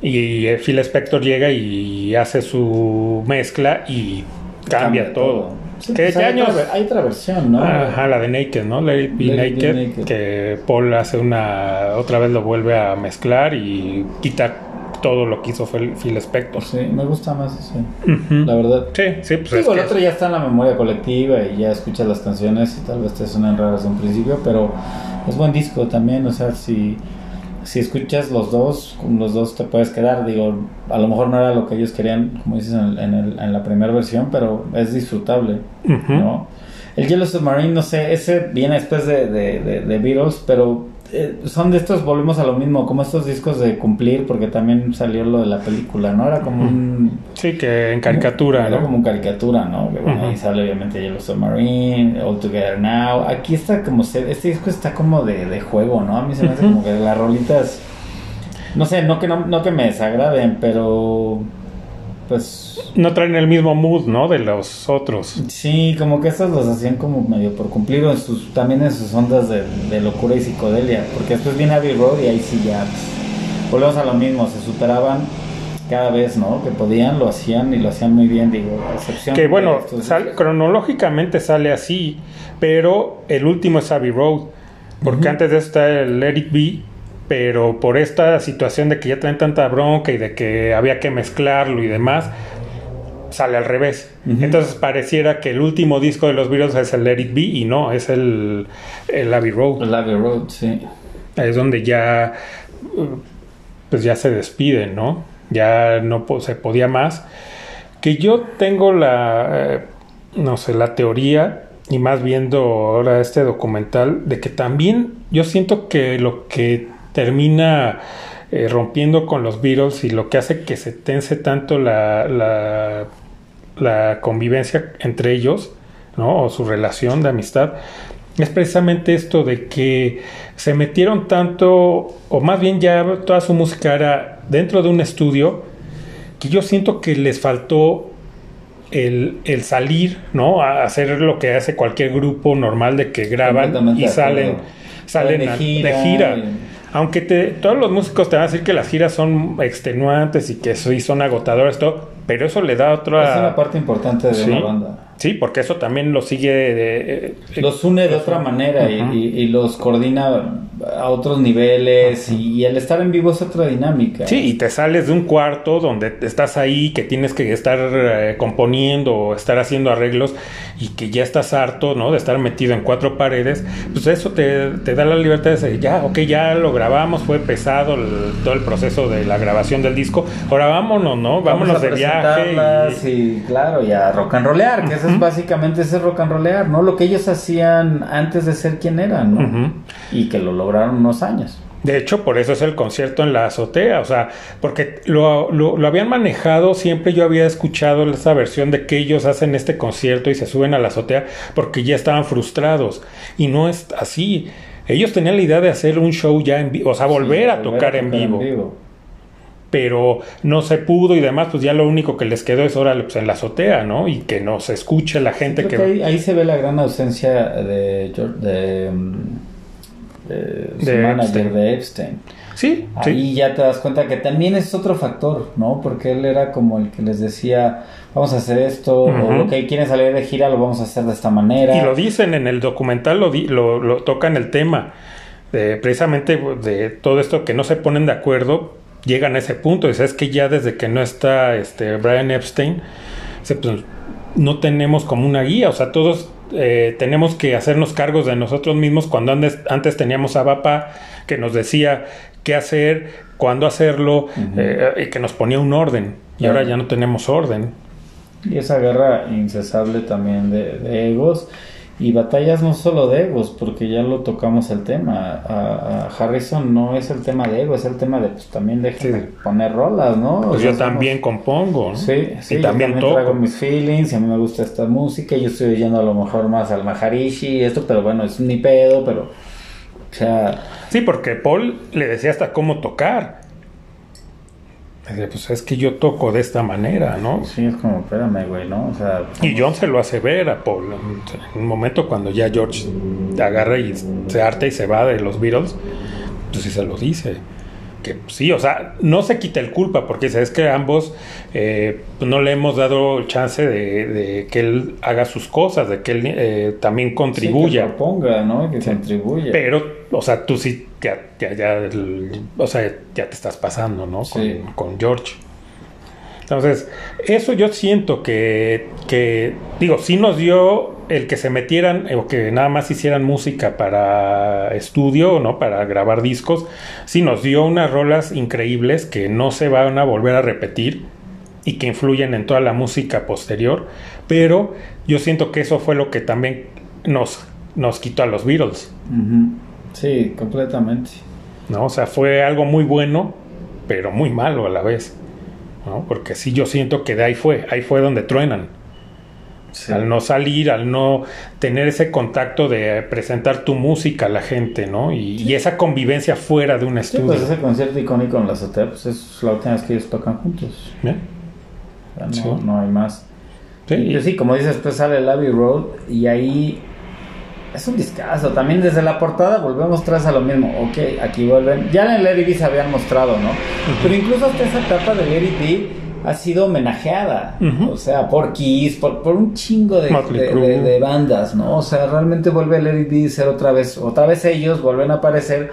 Y eh, Phil Spector llega y hace su mezcla y cambia, todo. Sí, ¿Qué pues qué hay, años? otra, hay otra versión, ¿no? Ajá, la de Naked, ¿no? Let It Be Let It Be Naked, que Paul hace una, otra vez lo vuelve a mezclar y quita todo lo que hizo Phil Phil Spector. Sí, me gusta más Ujú. la verdad. Sí, sí, pues Digo, el que- otro ya está en la memoria colectiva y ya escuchas las canciones y tal vez te suenan raras en principio, pero es buen disco también, o sea, si, si escuchas los dos, con los dos te puedes quedar, digo, a lo mejor no era lo que ellos querían, como dices en, en el- en la primera versión, pero es disfrutable. ¿no? El Yellow Submarine, no sé, ese viene después de, de, de- de Beatles, pero eh, son de estos, volvemos a lo mismo, como estos discos de cumplir, porque también salió lo de la película, ¿no? Era como un... Sí, que en caricatura, Era ¿no? como caricatura, ¿no? Que, bueno, Ujú. Ahí sale obviamente Yellow Submarine, All Together Now. Aquí está como se, este disco está como de, de juego, ¿no? A mí se me hace como que las rolitas, no sé, no que no, no que me desagraden, pero pues No traen el mismo mood, ¿no? De los otros. sí, como que estos los hacían como medio por cumplir en sus, también en sus ondas de, de locura y psicodelia, porque después viene Abbey Road y ahí sí ya pues, volvemos a lo mismo, se superaban cada vez, ¿no? Que podían, lo hacían y lo hacían muy bien, digo, a excepción Que bueno, cronológicamente sale así, pero el último es Abbey Road, porque antes de eso está el Let It Be, pero por esta situación de que ya traen tanta bronca y de que había que mezclarlo y demás, sale al revés. Entonces pareciera que el último disco de los Beatles es el Let It Be y no, es el, el Abbey Road. El Abbey Road, sí. Es donde ya pues ya se despiden, ¿no? Ya no se podía más. Que yo tengo la eh, no sé, la teoría y más viendo ahora este documental de que también yo siento que lo que termina eh, rompiendo con los Beatles y lo que hace que se tense tanto la, la, la convivencia entre ellos, ¿no? O su relación de amistad, es precisamente esto de que se metieron tanto, o más bien ya toda su música era dentro de un estudio, que yo siento que les faltó el, el salir, ¿no? A hacer lo que hace cualquier grupo normal de que graban y salen, salen De gira gira. y- Aunque te- todos los músicos te van a decir que las giras son extenuantes y que sí son agotadoras, todo, pero eso le da otra... Es una parte importante de Sí. una banda. Sí, porque eso también lo sigue de... eh, Los une de otra manera y, Ujú. y- y los coordina a otros niveles y, y el estar en vivo es otra dinámica. Sí, y te sales de un cuarto donde estás ahí, que tienes que estar eh, componiendo o estar haciendo arreglos y que ya estás harto, ¿no? De estar metido en cuatro paredes, pues eso te, te da la libertad de decir, ya, ok, ya lo grabamos, fue pesado el- todo el proceso de la grabación del disco, ahora vámonos, ¿no? Vamos Vámonos a de viaje. y- y... claro, y a rock and rollear, que eso es básicamente ese rock and rollear, ¿no? Lo que ellos hacían antes de ser quien eran, ¿no? Y que lo lograron unos años. De hecho, por eso es el concierto en la azotea, o sea, porque lo, lo- lo habían manejado, siempre yo había escuchado esa versión de que ellos hacen este concierto y se suben a la azotea porque ya estaban frustrados. Y no es así. Ellos tenían la idea de hacer un show ya en vivo, o sea, volver, Sí, a, tocar en vivo, vivo. Pero no se pudo y demás, pues ya lo único que les quedó es ahora pues, en la azotea, ¿no? Y que nos escuche la gente que... que ahí, ahí se ve la gran ausencia de, de, de su De manager Epstein. de Epstein. Sí, sí. Ahí ya te das cuenta que también es otro factor, ¿no? Porque él era como el que les decía, vamos a hacer esto, Ujú. o ok, quieren salir de gira, lo vamos a hacer de esta manera. Y lo dicen en el documental, lo, lo, lo tocan el tema. de- precisamente de todo esto que no se ponen de acuerdo, llegan a ese punto. Es que ya desde que no está este Brian Epstein, dice, pues, no tenemos como una guía. O sea, todos eh, tenemos que hacernos cargos de nosotros mismos cuando antes, antes teníamos a papá que nos decía qué hacer, cuándo hacerlo, eh, y que nos ponía un orden. Y ahora ya no tenemos orden. Y esa guerra incesable también de, de egos y batallas no solo de egos, porque ya lo tocamos el tema. A, a Harrison no es el tema de ego, es el tema de pues también de Sí. poner rolas, ¿no? O Pues sea, yo somos- también compongo, ¿no? Sí, sí, y yo también, también toco. traigo mis feelings, y a mí me gusta esta música, yo estoy oyendo a lo mejor más al Maharishi y esto, pero bueno, es mi pedo, pero, o sea, Sí, porque Paul le decía hasta cómo tocar. Pues es que yo toco de esta manera, ¿no? sí, es como, espérame, güey, ¿no? O sea, Y John se lo hace ver a Paul. En un momento cuando ya George agarra y se harta y se va de los Beatles, pues sí se lo dice. Que pues, sí, o sea, no se quita el culpa, porque es que ambos eh, no le hemos dado chance de, de que él haga sus cosas, de que él eh, también sí, contribuya. que proponga, ¿no? Que contribuya. Pero, o sea, tú sí, ya, ya, ya, el- o sea, ya te estás pasando, ¿no? Con, Sí. con George. Entonces, eso yo siento que, que, digo, sí nos dio el que se metieran eh, o que nada más hicieran música para estudio, ¿no? Para grabar discos, sí nos dio unas rolas increíbles que no se van a volver a repetir y que influyen en toda la música posterior, pero yo siento que eso fue lo que también nos, nos quitó a los Beatles. Sí, completamente. ¿no? O sea, fue algo muy bueno, pero muy malo a la vez, ¿no? Porque sí yo siento que de ahí fue, ahí fue donde truenan. Sí. Al no salir, al no tener ese contacto de presentar tu música a la gente, ¿no? Y, y esa convivencia fuera de un Sí, estudio. pues ese concierto icónico en la azotea, pues es la última vez que ellos tocan juntos. ¿eh? O sea, no, Sí. no hay más. Sí, Y pues sí, como dices, después sale el Abbey Road y ahí Es un discazo. También desde la portada volvemos tras a lo mismo. Ok, aquí vuelven. Ya en el Lady se habían mostrado, ¿no? Pero incluso hasta esa etapa de Lady ha sido homenajeada. O sea, por Kiss, por, por un chingo de, Motley de- Crue. de- de bandas, ¿no? O sea, realmente vuelve Lady B a ser otra vez. Otra vez ellos vuelven a aparecer.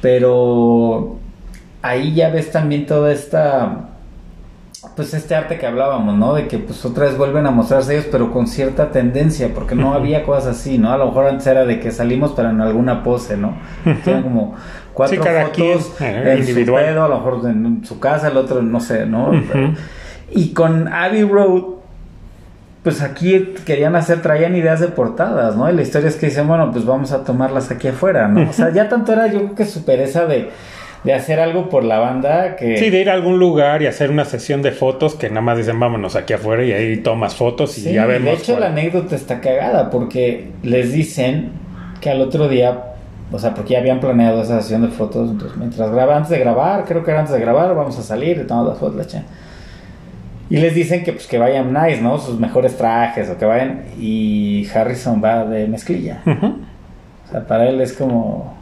Pero ahí ya ves también toda esta pues este arte que hablábamos, ¿no? De que pues otra vez vuelven a mostrarse ellos, pero con cierta tendencia, porque no había cosas así, ¿no? A lo mejor antes era de que salimos pero en alguna pose, ¿no? Que eran como cuatro Sí, cada quien, fotos eh, en individual. su pedo, a lo mejor en su casa, el otro, no sé, ¿no? Y con Abbey Road, pues aquí querían hacer, traían ideas de portadas, ¿no? Y la historia es que dicen, bueno, pues vamos a tomarlas aquí afuera, ¿no? O sea, ya tanto era yo creo que su pereza de, de hacer algo por la banda que... Sí, de ir a algún lugar y hacer una sesión de fotos que nada más dicen vámonos aquí afuera y ahí tomas fotos y Sí, ya vemos. de hecho cuál- la anécdota está cagada porque les dicen que al otro día, o sea, porque ya habían planeado esa sesión de fotos, entonces mientras graba, antes de grabar, creo que era antes de grabar, vamos a salir y tomamos las fotos, la chingada. Y les dicen que pues que vayan nice, ¿no? Sus mejores trajes o que vayan y Harrison va de mezclilla. O sea, para él es como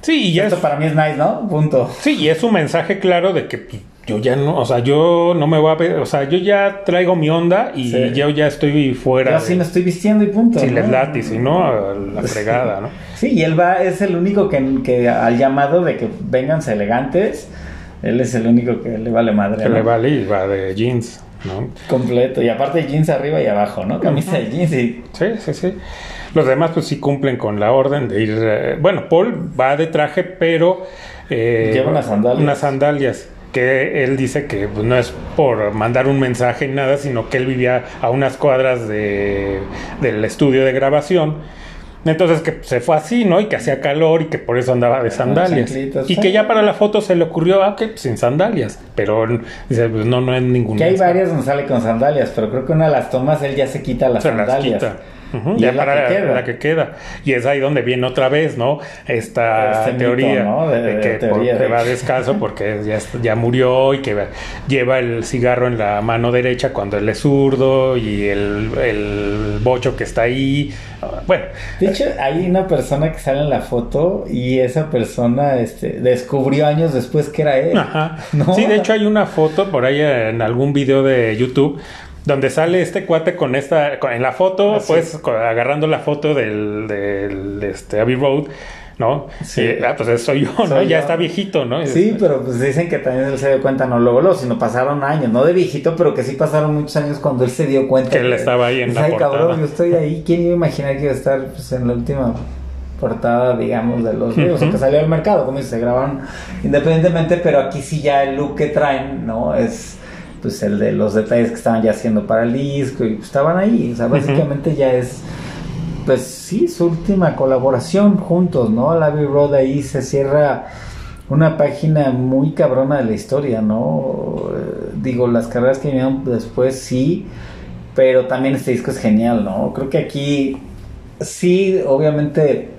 Sí, y ya esto es, para mí es nice, ¿no? Punto. sí, y es un mensaje claro de que pues, yo ya no, o sea, yo no me voy a ver, o sea, yo ya traigo mi onda y Sí. yo ya estoy fuera. Yo así de- me estoy vistiendo y punto. si ¿no? les late, si no, a la fregada, ¿no? Sí, y él va, es el único que, que al llamado de que vénganse elegantes, él es el único que le vale madre. Que ¿no? le vale y va de jeans, ¿no? Completo. Y aparte jeans arriba y abajo, ¿no? Camisa de jeans y... Sí, sí, sí. Los demás pues sí cumplen con la orden de ir... eh, bueno, Paul va de traje, pero... eh, Lleva unas sandalias. Unas sandalias. Que él dice que pues, no es por mandar un mensaje ni nada, sino que él vivía a unas cuadras de, del estudio de grabación. Entonces que se fue así, ¿no? Y que hacía calor y que por eso andaba de sandalias. chanclitas. Y que ya para la foto se le ocurrió, ah, que sin sandalias. Pero dice, pues no, no es ningún Que hay varias donde sale con sandalias, pero creo que una de las tomas él ya se quita las se las sandalias. Quita. Ujú, Y ya es la para que la, queda. la que queda. Y es ahí donde viene otra vez, ¿no? Esta Este mito, teoría ¿no? De- de, de que teoría porque de- va descalzo porque ya, ya murió y que va- lleva el cigarro en la mano derecha cuando él es zurdo y el, el bocho que está ahí. Ah, Bueno, De hecho, hay una persona que sale en la foto y esa persona este, descubrió años después que era él. Ajá. ¿No? Sí, de hecho hay una foto por ahí en algún video de YouTube donde sale este cuate con esta, con- en la foto, Ah, pues agarrando la foto del, del este, Abbey Road, ¿no? Sí. Ah, pues soy yo, ¿no? Soy ya yo. está viejito, ¿no? Sí, pero pues dicen que también él se dio cuenta, no luego, luego, sino pasaron años, no de viejito, pero que sí pasaron muchos años cuando él se dio cuenta. Que él estaba ahí en Dice, la Ay, portada". cabrón, yo estoy ahí, ¿quién iba a imaginar que iba a estar pues, en la última portada, digamos, de los videos, Ujú. o que salió al mercado, como dice, se grabaron independientemente, pero aquí sí ya el look que traen, ¿no? Es pues el de los detalles que estaban ya haciendo para el disco y pues, estaban ahí, o sea, básicamente ya es pues sí, su última colaboración juntos, ¿no? La Abbey Road ahí se cierra una página muy cabrona de la historia, ¿no? Eh, digo, las carreras que vinieron después sí, pero también este disco es genial, ¿no? Creo que aquí sí, obviamente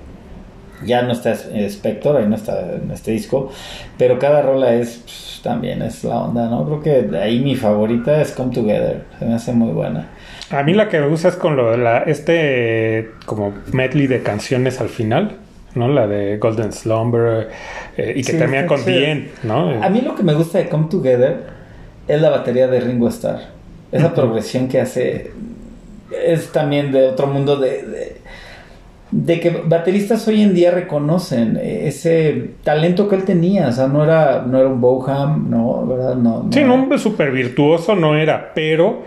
ya no está Spector, ahí no está en este disco, pero cada rola es pues, también es la onda, ¿no? Creo que ahí mi favorita es Come Together, se me hace muy buena. A mí la que me gusta es con lo de la, este como medley de canciones al final, ¿no? La de Golden Slumber eh, y que Sí, termina con End, ¿no? A mí lo que me gusta de Come Together es la batería de Ringo Starr. Esa progresión que hace es también de otro mundo de, de, de que bateristas hoy en día reconocen ese talento que él tenía. O sea, no era, no era un Boham, no, ¿verdad? No, Sí, no, un súper virtuoso no era, pero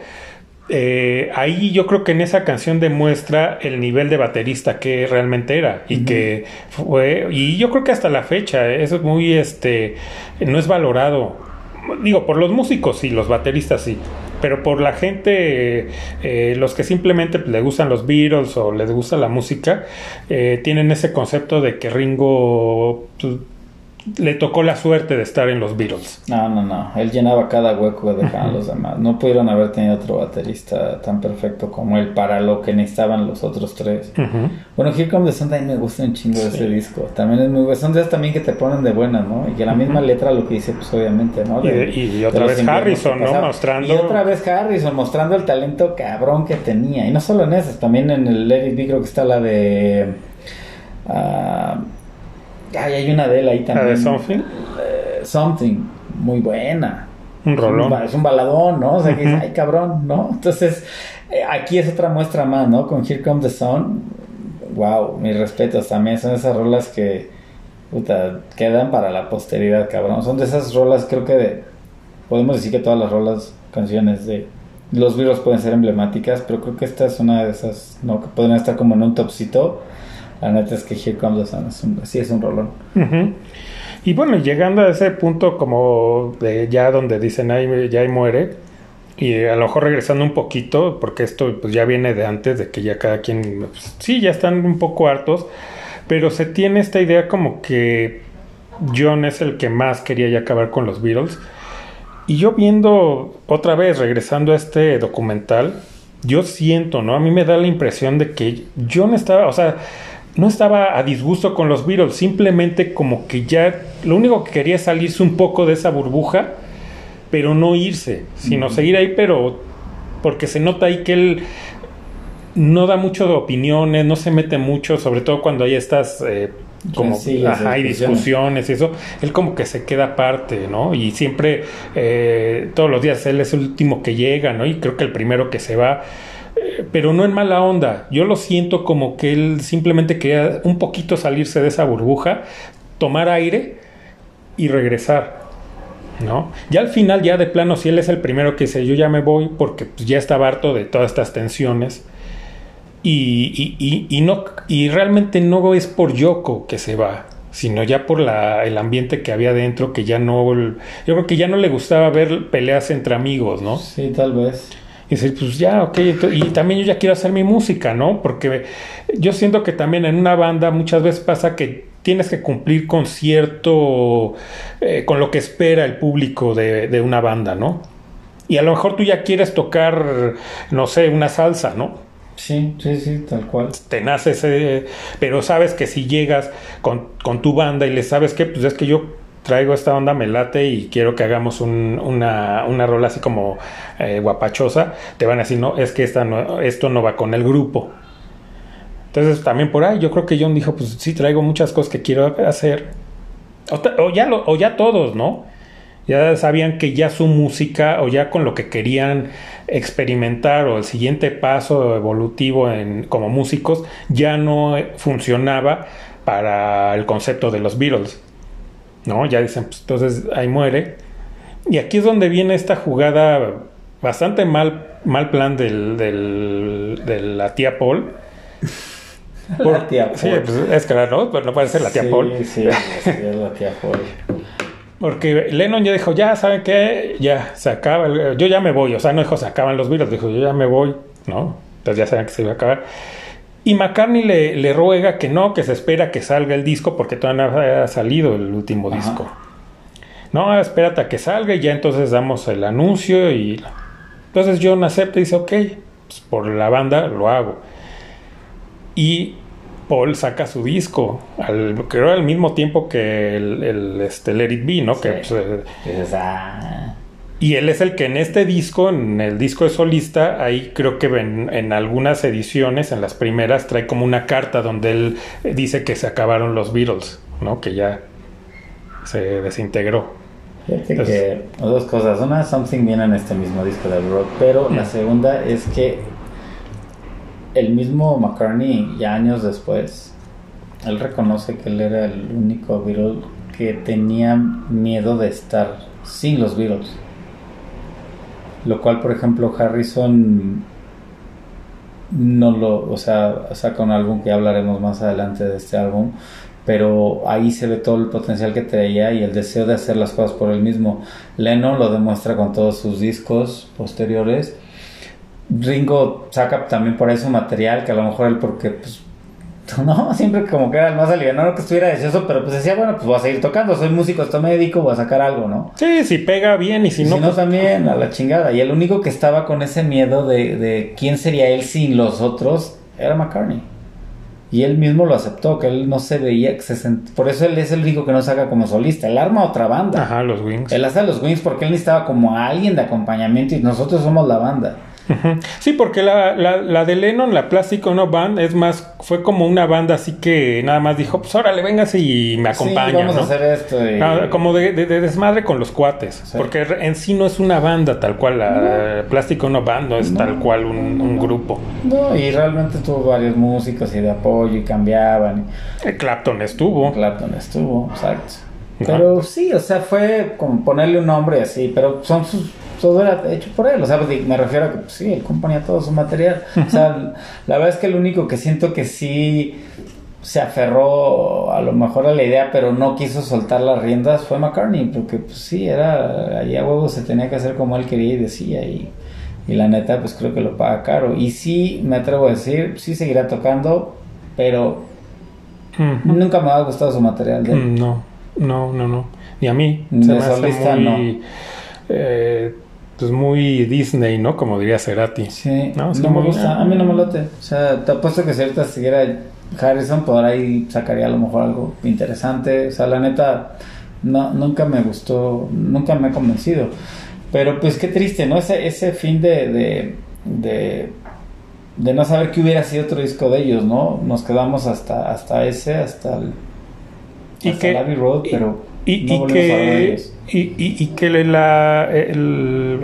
eh, ahí yo creo que en esa canción demuestra el nivel de baterista que realmente era y que fue, y yo creo que hasta la fecha, eh, eso es muy, este, no es valorado. Digo, por los músicos sí, los bateristas sí, pero por la gente, eh, los que simplemente le gustan los Beatles o les gusta la música, eh, tienen ese concepto de que Ringo pues, le tocó la suerte de estar en los Beatles. No, no, no. Él llenaba cada hueco que dejaban los demás. No pudieron haber tenido otro baterista tan perfecto como él para lo que necesitaban los otros tres. Bueno, Here Comes the Sun también me gusta un chingo de ese disco. También es muy bueno. Son de también que te ponen de buenas, ¿no? Y que la misma letra lo que dice, pues obviamente, ¿no? Y- De- y de otra vez Harrison, ¿no? Mostrando- Y otra vez Harrison mostrando el talento cabrón que tenía. Y no solo en esas, también en el It Be creo que está la de... ah, ay, hay una de él ahí La también. de Something, Eh, something, muy buena. un Es un, rolón. es un baladón, ¿no? O sea, que dices, Ujú. ay, cabrón, ¿no? Entonces, eh, aquí es otra muestra más, ¿no? Con Here Comes the Sun. Wow, mis respetos también. Son esas rolas que, puta, quedan para la posteridad, cabrón. Son de esas rolas, creo que de- podemos decir que todas las rolas, canciones de los virus pueden ser emblemáticas, pero creo que esta es una de esas, ¿no? Que pueden estar como en un topcito. La neta es que Here Comes the Sun es un, sí es un rolón. Y bueno, llegando a ese punto como de ya donde dicen ahí ya ahí muere, y a lo mejor regresando un poquito, porque esto pues ya viene de antes, de que ya cada quien, pues, sí, ya están un poco hartos, pero se tiene esta idea como que John es el que más quería ya acabar con los Beatles. Y yo viendo otra vez, regresando a este documental, yo siento, ¿no? A mí me da la impresión de que John estaba, o sea, no estaba a disgusto con los Beatles, simplemente como que ya lo único que quería es salirse un poco de esa burbuja, pero no irse, sino seguir ahí, pero porque se nota ahí que él no da mucho de opiniones, no se mete mucho, sobre todo cuando hay estas eh, como Rencillas, ajá, y discusiones. y eso, él como que se queda aparte, ¿no? Y siempre, eh, todos los días él es el último que llega, ¿no? Y creo que el primero que se va, pero no en mala onda. Yo lo siento como que él simplemente quería un poquito salirse de esa burbuja, tomar aire y regresar. ¿No? Ya al final, ya de plano, si él es el primero que dice, yo ya me voy porque pues, ya estaba harto de todas estas tensiones. Y, y, y, y no, y realmente no es por Yoko que se va, sino ya por la, el ambiente que había dentro, que ya no, yo creo que ya no le gustaba ver peleas entre amigos, ¿no? Sí, tal vez. Y dice, pues ya, ok, y también yo ya quiero hacer mi música, ¿no? Porque yo siento que también en una banda muchas veces pasa que tienes que cumplir con cierto, eh, con lo que espera el público de, de una banda, ¿no? Y a lo mejor tú ya quieres tocar, no sé, una salsa, ¿no? Sí, sí, sí, tal cual. te nace ese, pero sabes que si llegas con, con tu banda y le sabes que, pues es que yo traigo esta onda, me late y quiero que hagamos un- una, una rola así como eh, guapachosa, te van a decir, no, es que esta esto no va con el grupo. Entonces también por ahí yo creo que John dijo, pues sí, traigo muchas cosas que quiero hacer. O, ya, o ya todos, ¿no? Ya sabían que ya su música o ya con lo que querían experimentar o el siguiente paso evolutivo en, como músicos ya no funcionaba para el concepto de los Beatles. ¿No? Ya dicen, pues entonces ahí muere. Y aquí es donde viene esta jugada bastante mal, mal plan del, del- de la tía Paul. La tía Sí, Paul. pues, es claro, ¿no? Pues no puede ser la tía sí, Paul. Sí, sí, es la tía Paul. Porque Lennon ya dijo, ya, ¿saben qué? Ya, se acaba, el- yo ya me voy. O sea, no dijo, se acaban los Beatles, dijo, yo ya me voy, ¿no? Entonces ya saben que se iba a acabar. Y McCartney le, le ruega que no, que se espera que salga el disco porque todavía no ha salido el último Ajá. disco. No, espérate a que salga y ya entonces damos el anuncio y... Entonces John acepta y dice, ok, pues por la banda lo hago. Y Paul saca su disco, al, creo al mismo tiempo que el, el, este, Let It Be, ¿no? Que, pues, eh, ah. Y él es el que en este disco, en el disco de solista, ahí creo que en, en algunas ediciones, en las primeras, trae como una carta donde él dice que se acabaron los Beatles, ¿no? Que ya se desintegró. Fíjate Entonces- que dos cosas. Una, Something viene en este mismo disco de Rock, pero la Mm. segunda es que el mismo McCartney, ya años después, él reconoce que él era el único Beatle que tenía miedo de estar sin los Beatles. Lo cual, por ejemplo, Harrison no lo, o sea, saca un álbum que hablaremos más adelante de este álbum, pero ahí se ve todo el potencial que traía y el deseo de hacer las cosas por él mismo. Lennon lo demuestra con todos sus discos posteriores. Ringo saca también por eso material que a lo mejor él porque pues, ¿no? Siempre como que era el más aliviado, que estuviera deseoso, pero pues decía, bueno, pues voy a seguir tocando, soy músico, estoy médico, voy a sacar algo, ¿no? Sí, si pega bien y si Y no, si no, pues, también, a la chingada. Y el único que estaba con ese miedo de, de quién sería él sin los otros era McCartney. Y él mismo lo aceptó, que él no se veía, que se sent- por eso él es el único que no saca como solista. Él arma otra banda. Ajá, los Wings. Él hace los Wings porque él necesitaba como a alguien de acompañamiento y nosotros somos la banda. Sí, porque la, la, la de Lennon, la Plastic Ono Band, es más, fue como una banda así que nada más dijo, pues órale, véngase y me acompaña, sí, vamos ¿no? a hacer esto. y- Ah, como de, de- de desmadre con los cuates, Sí. porque en sí no es una banda tal cual, la Plastic Ono Band no es tal cual un, un grupo. No, y realmente tuvo varios músicos y de apoyo y cambiaban. Eh, Clapton estuvo. Clapton estuvo, exacto. Pero sí, o sea, fue como ponerle un nombre así, pero son sus, todo era hecho por él, o sea, me refiero a que pues, sí, él componía todo su material. O sea, la verdad es que el único que siento que sí se aferró a lo mejor a la idea, pero no quiso soltar las riendas fue McCartney, porque pues sí, era, allá a huevo se tenía que hacer como él quería y decía, y, y la neta, pues creo que lo paga caro. Y sí, me atrevo a decir, sí seguirá tocando, pero nunca me ha gustado su material de él. Mm, No, no, no, no. Ni a mí. De Se me hace muy, eh, pues muy Disney, ¿no? Como diría Cerati. Sí, No, no, me gusta, a mí no me late. O sea, te apuesto que si ahorita siguiera Harrison, por ahí sacaría a lo mejor algo interesante. O sea, la neta, no, nunca me gustó, nunca me ha convencido. Pero pues qué triste, ¿no? Ese, ese fin de, de, de, de no saber que hubiera sido otro disco de ellos, ¿no? Nos quedamos hasta, hasta ese, hasta el, Y hasta que- el Abbey Road, y- pero Y, no y a y, y- y que la, el,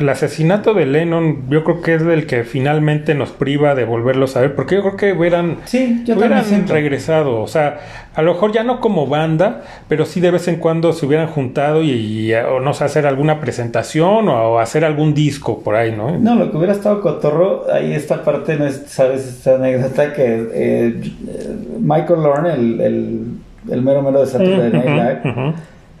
el asesinato de Lennon yo creo que es el que finalmente nos priva de volverlo a ver, porque yo creo que hubieran, Sí, hubieran regresado, o sea, a lo mejor ya no como banda, pero sí de vez en cuando se hubieran juntado y, y, o no sé, hacer alguna presentación o, o hacer algún disco por ahí, ¿no? No, lo que hubiera estado cotorro, ahí esta parte, no es, ¿sabes? Esta anécdota que eh, Michael Lorne, el, el, el mero mero de Saturday Night Live,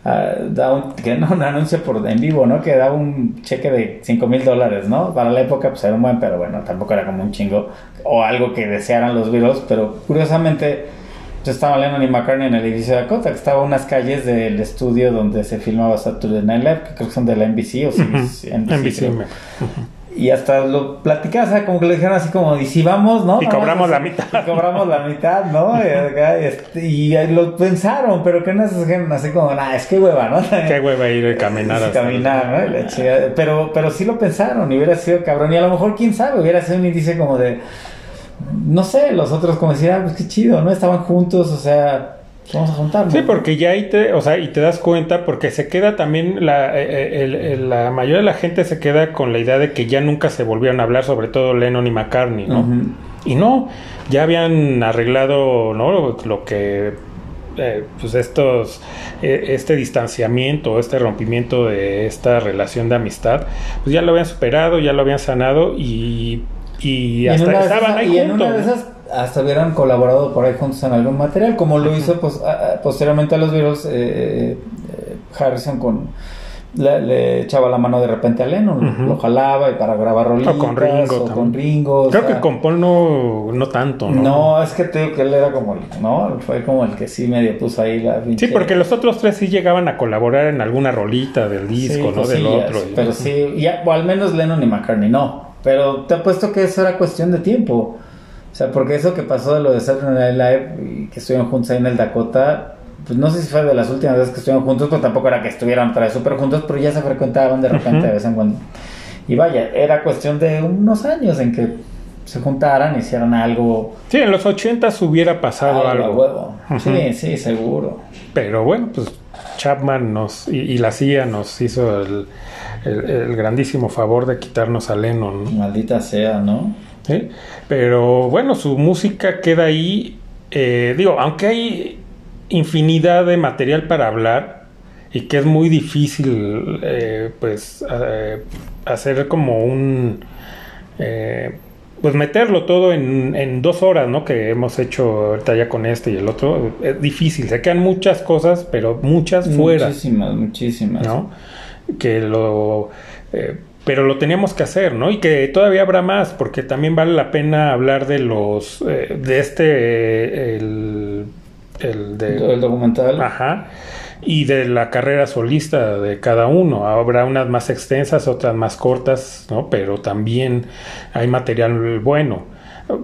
ah, da un, que no, un anuncio por, en vivo, ¿no? Que da un cheque de 5 mil dólares, ¿no? Para la época, pues era un buen, pero bueno, tampoco era como un chingo, o algo que desearan los Beatles, pero curiosamente, pues estaban Lennon y McCartney en el edificio de Dakota, que estaba unas calles del estudio donde se filmaba Saturday Night Live, que creo que son de la NBC o sí, Ujú. sí, NBC, NBC, creo. Y hasta lo platicaba, o sea, como que le dijeron así como, y si vamos, ¿no? Y Nada cobramos la mitad. Y cobramos la mitad, ¿no? Y, este, y ahí lo pensaron, pero que no se dijeron así como, nah, es que hueva, ¿no? Qué hueva ir a caminar Sí, hasta- caminar, ¿no? Y la chingada. Pero, pero sí lo pensaron y hubiera sido cabrón. Y a lo mejor, quién sabe, hubiera sido un índice como de, no sé, los otros como decir, ah, pues qué chido, ¿no? Estaban juntos, o sea, vamos a juntarnos. Sí, porque ya ahí te, o sea, y te das cuenta porque se queda también la, eh, el- el- la mayoría de la gente se queda con la idea de que ya nunca se volvieron a hablar, sobre todo Lennon y McCartney, ¿no? Y no, ya habían arreglado, ¿no? Lo, lo que, eh, pues estos, eh, este distanciamiento, este rompimiento de esta relación de amistad, pues ya lo habían superado, ya lo habían sanado y, y Y en hasta de estaban esas- ahí y en una de esas hasta hubieran colaborado por ahí juntos en algún material, como lo hizo pues, a- a- posteriormente a los Beatles, eh, eh, Harrison con le, le echaba la mano de repente a Lennon, lo jalaba y para grabar rolitas, O con Ringo o también. con Ringo, o Creo sea, que con Paul no, no tanto, ¿no? no, es que te digo que él era como el, no, fue como el que sí medio puso ahí la Sí, pinche- porque los otros tres sí llegaban a colaborar en alguna rolita del disco, Sí, ¿no? Del otro. Pero sí, ya, o al menos Lennon y McCartney no. Pero te apuesto que eso era cuestión de tiempo. O sea, porque eso que pasó de lo de Saturday Night Live y que estuvieron juntos ahí en el Dakota, pues no sé si fue de las últimas veces que estuvieron juntos, pero tampoco era que estuvieran otra vez súper juntos, pero ya se frecuentaban de repente Ujú. de vez en cuando. Y vaya, era cuestión de unos años en que se juntaran, hicieran algo, Sí, en los ochentas hubiera pasado algo algo. huevo. Ujú. Sí, sí, seguro. Pero bueno, pues Chapman nos y, y la CIA nos hizo el, el- el grandísimo favor de quitarnos a Lennon. ¿no? Maldita sea, ¿no? ¿Sí? Pero bueno, su música queda ahí. eh, digo, aunque hay infinidad de material para hablar y que es muy difícil, eh, pues, eh, hacer como un. eh, pues meterlo todo en, en dos horas, ¿no? Que hemos hecho ahorita ya con este y el otro. Es difícil, se quedan muchas cosas, pero muchas fuera. Muchísimas, muchísimas. ¿no? Que lo... eh, pero lo teníamos que hacer, ¿no? Y que todavía habrá más, porque también vale la pena hablar de los, eh, de este, eh, el, el de... El documental. Ajá. Y de la carrera solista de cada uno. Habrá unas más extensas, otras más cortas, ¿no? Pero también hay material bueno.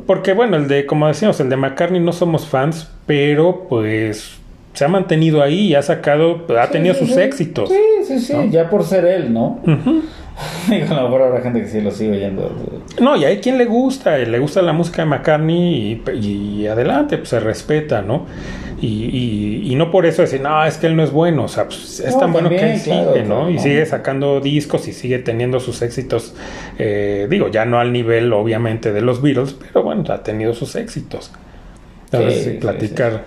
Porque bueno, el de, como decíamos, el de McCartney no somos fans, pero pues se ha mantenido ahí y ha sacado, ha tenido sus sí. éxitos. Sí, sí, sí, ¿no? ya por ser él, ¿no? Ujú. Digo, a lo mejor habrá gente que sí lo sigue oyendo. No, y hay quien le gusta, le gusta la música de McCartney y, y adelante, pues se respeta, ¿no? Y, y- y no por eso decir, no, es que él no es bueno, o sea, pues, es No, tan bueno que sigue, ¿no? claro, y no. sigue sacando discos y sigue teniendo sus éxitos, eh, digo, ya no al nivel, obviamente, de los Beatles, pero bueno, ha tenido sus éxitos. Entonces, Sí, sí, sí, platicar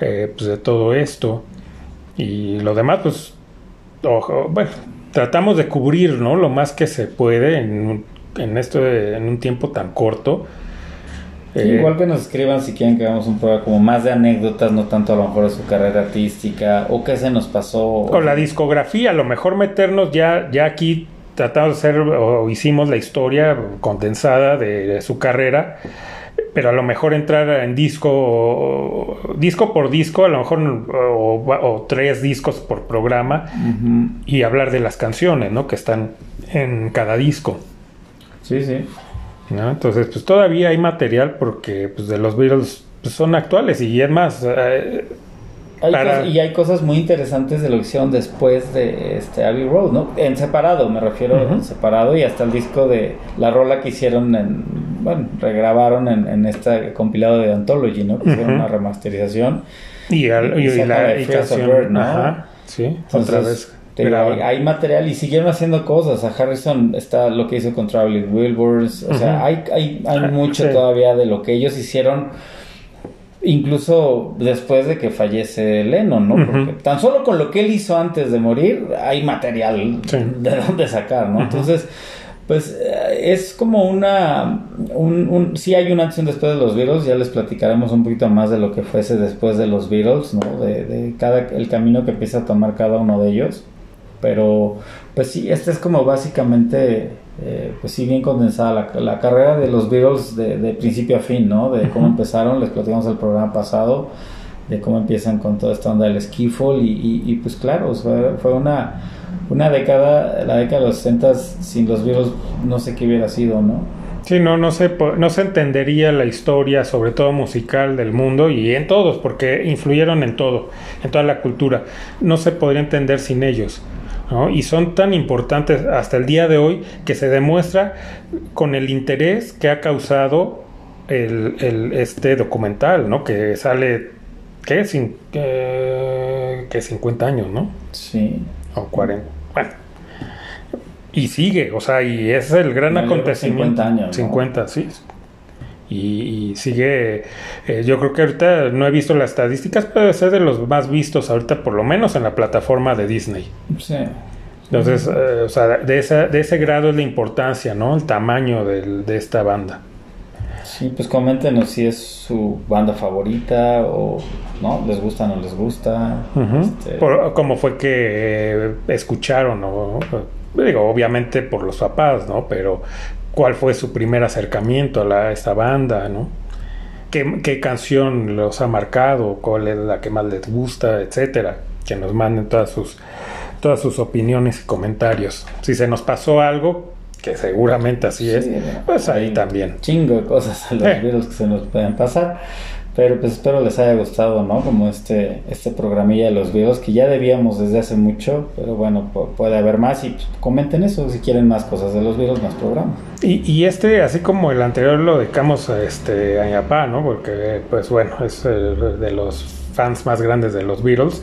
eh, pues, de todo esto y lo demás, pues, ojo, bueno, tratamos de cubrir, ¿no? Lo más que se puede en, un- en esto, de- en un tiempo tan corto. Sí, Eh, igual que nos escriban si quieren que hagamos un programa como más de anécdotas, no tanto a lo mejor de su carrera artística, o qué se nos pasó. O la discografía, a lo mejor meternos ya, ya aquí tratamos de hacer o hicimos la historia condensada de, de su carrera, pero a lo mejor entrar en disco, o- disco por disco, a lo mejor o, o tres discos por programa y hablar de las canciones, ¿no? Que están en cada disco. Sí, sí. ¿no? Entonces, pues todavía hay material porque pues, de los Beatles pues, son actuales y es más, eh, Hay Para- cosas- y hay cosas muy interesantes de lo que hicieron después de este Abbey Road, ¿no? En separado, me refiero en separado y hasta el disco de la rola que hicieron en, bueno, regrabaron en, en este compilado de Anthology, ¿no? Que hicieron una remasterización. y, al- y- Y y saca la canción, Bird, ¿no? ajá, sí, Entonces, otra vez. digo, hay, hay material y siguieron haciendo cosas. A Harrison está lo que hizo con Traveling Wilburys. O sea, hay, hay, hay Ah, mucho sí. todavía de lo que ellos hicieron. Incluso después de que fallece Lennon, ¿no? Porque tan solo con lo que él hizo antes de morir, hay material Sí. de dónde sacar, ¿no? Entonces, pues eh, es como una. Un, un, sí, hay una acción después de los Beatles. Ya les platicaremos un poquito más de lo que fuese después de los Beatles, ¿no? De, de cada, el camino que empieza a tomar cada uno de ellos. Pero, pues sí, esta es como básicamente, eh, pues sí, bien condensada la, la carrera de los Beatles de, de principio a fin, ¿no? De cómo empezaron, les platicamos el programa pasado, de cómo empiezan con toda esta onda del skiffle y, y, y, pues claro, fue, fue una, una década, la década de los 60 sin los Beatles no sé qué hubiera sido, ¿no? Sí, no, no se, no se entendería la historia, sobre todo musical del mundo y en todos, porque influyeron en todo, en toda la cultura. No se podría entender sin ellos. ¿No? Y son tan importantes hasta el día de hoy que se demuestra con el interés que ha causado el, el- este documental, ¿no? Que sale, ¿qué? Cin- eh, que 50 años, ¿no? Sí. O 40. Bueno. Y sigue, o sea, y es el gran acontecimiento. 50 años, ¿no? 50, sí. Y, y sigue, eh, yo creo que ahorita no he visto las estadísticas, pero ser de los más vistos ahorita, por lo menos en la plataforma de Disney. Sí. Entonces, eh, o sea, de, esa, de ese grado es la importancia, ¿no? El tamaño del- de esta banda. Sí, pues coméntenos si es su banda favorita o no, les gusta o no les gusta. Este, Por- ¿Cómo fue que eh, escucharon? ¿no? Digo, obviamente por los papás, ¿no? Pero ¿cuál fue su primer acercamiento a, la- a esta banda, ¿no? ¿Qué, qué canción los ha marcado? ¿Cuál es la que más les gusta? Etcétera. Que nos manden todas sus, todas sus opiniones y comentarios. Si se nos pasó algo, que seguramente así es, Sí, bueno, pues ahí también. Chingo de cosas a los Eh. Que se nos pueden pasar. Pero pues espero les haya gustado, ¿no? Como este, este programilla de los Beatles que ya debíamos desde hace mucho, pero bueno, pu- puede haber más y pues, comenten eso si quieren más cosas de los Beatles, más programas. Y, y este, así como el anterior, lo dedicamos a, este, a ¿no? Porque, pues bueno, es de los fans más grandes de los Beatles.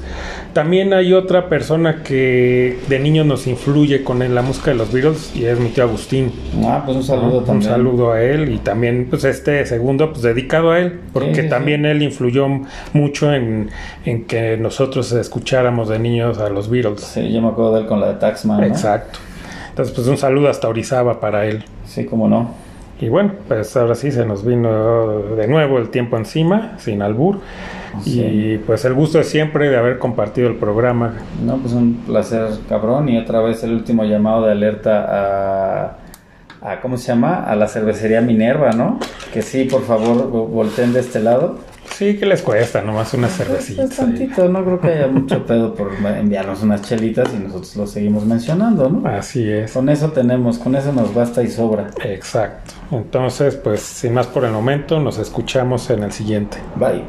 También hay otra persona que de niño nos influye con la música de los Beatles y es mi tío Agustín. Ah, pues un saludo ¿no? Un también. saludo a él y también, pues este segundo, pues dedicado a él, porque Sí, sí, también él influyó mucho en, en que nosotros escucháramos de niños a los Beatles. Sí, yo me acuerdo de él con la de Taxman, ¿no? Exacto. Entonces, pues un saludo hasta Orizaba para él. Sí, cómo no. Y bueno, pues ahora sí se nos vino de nuevo el tiempo encima, sin albur. Sí. Y pues el gusto es siempre de haber compartido el programa. No, pues un placer, cabrón. Y otra vez el último llamado de alerta a, a ¿cómo se llama? A la cervecería Minerva, ¿no? Que sí, por favor, vo- volteen de este lado. Sí, que les cuesta? Nomás unas Pues, cervecitas. pues, tantito, no creo que haya mucho pedo por enviarnos unas chelitas y nosotros lo seguimos mencionando, ¿no? Así es. Con eso tenemos, con eso nos basta y sobra. Exacto. Entonces, pues sin más por el momento, nos escuchamos en el siguiente. Bye.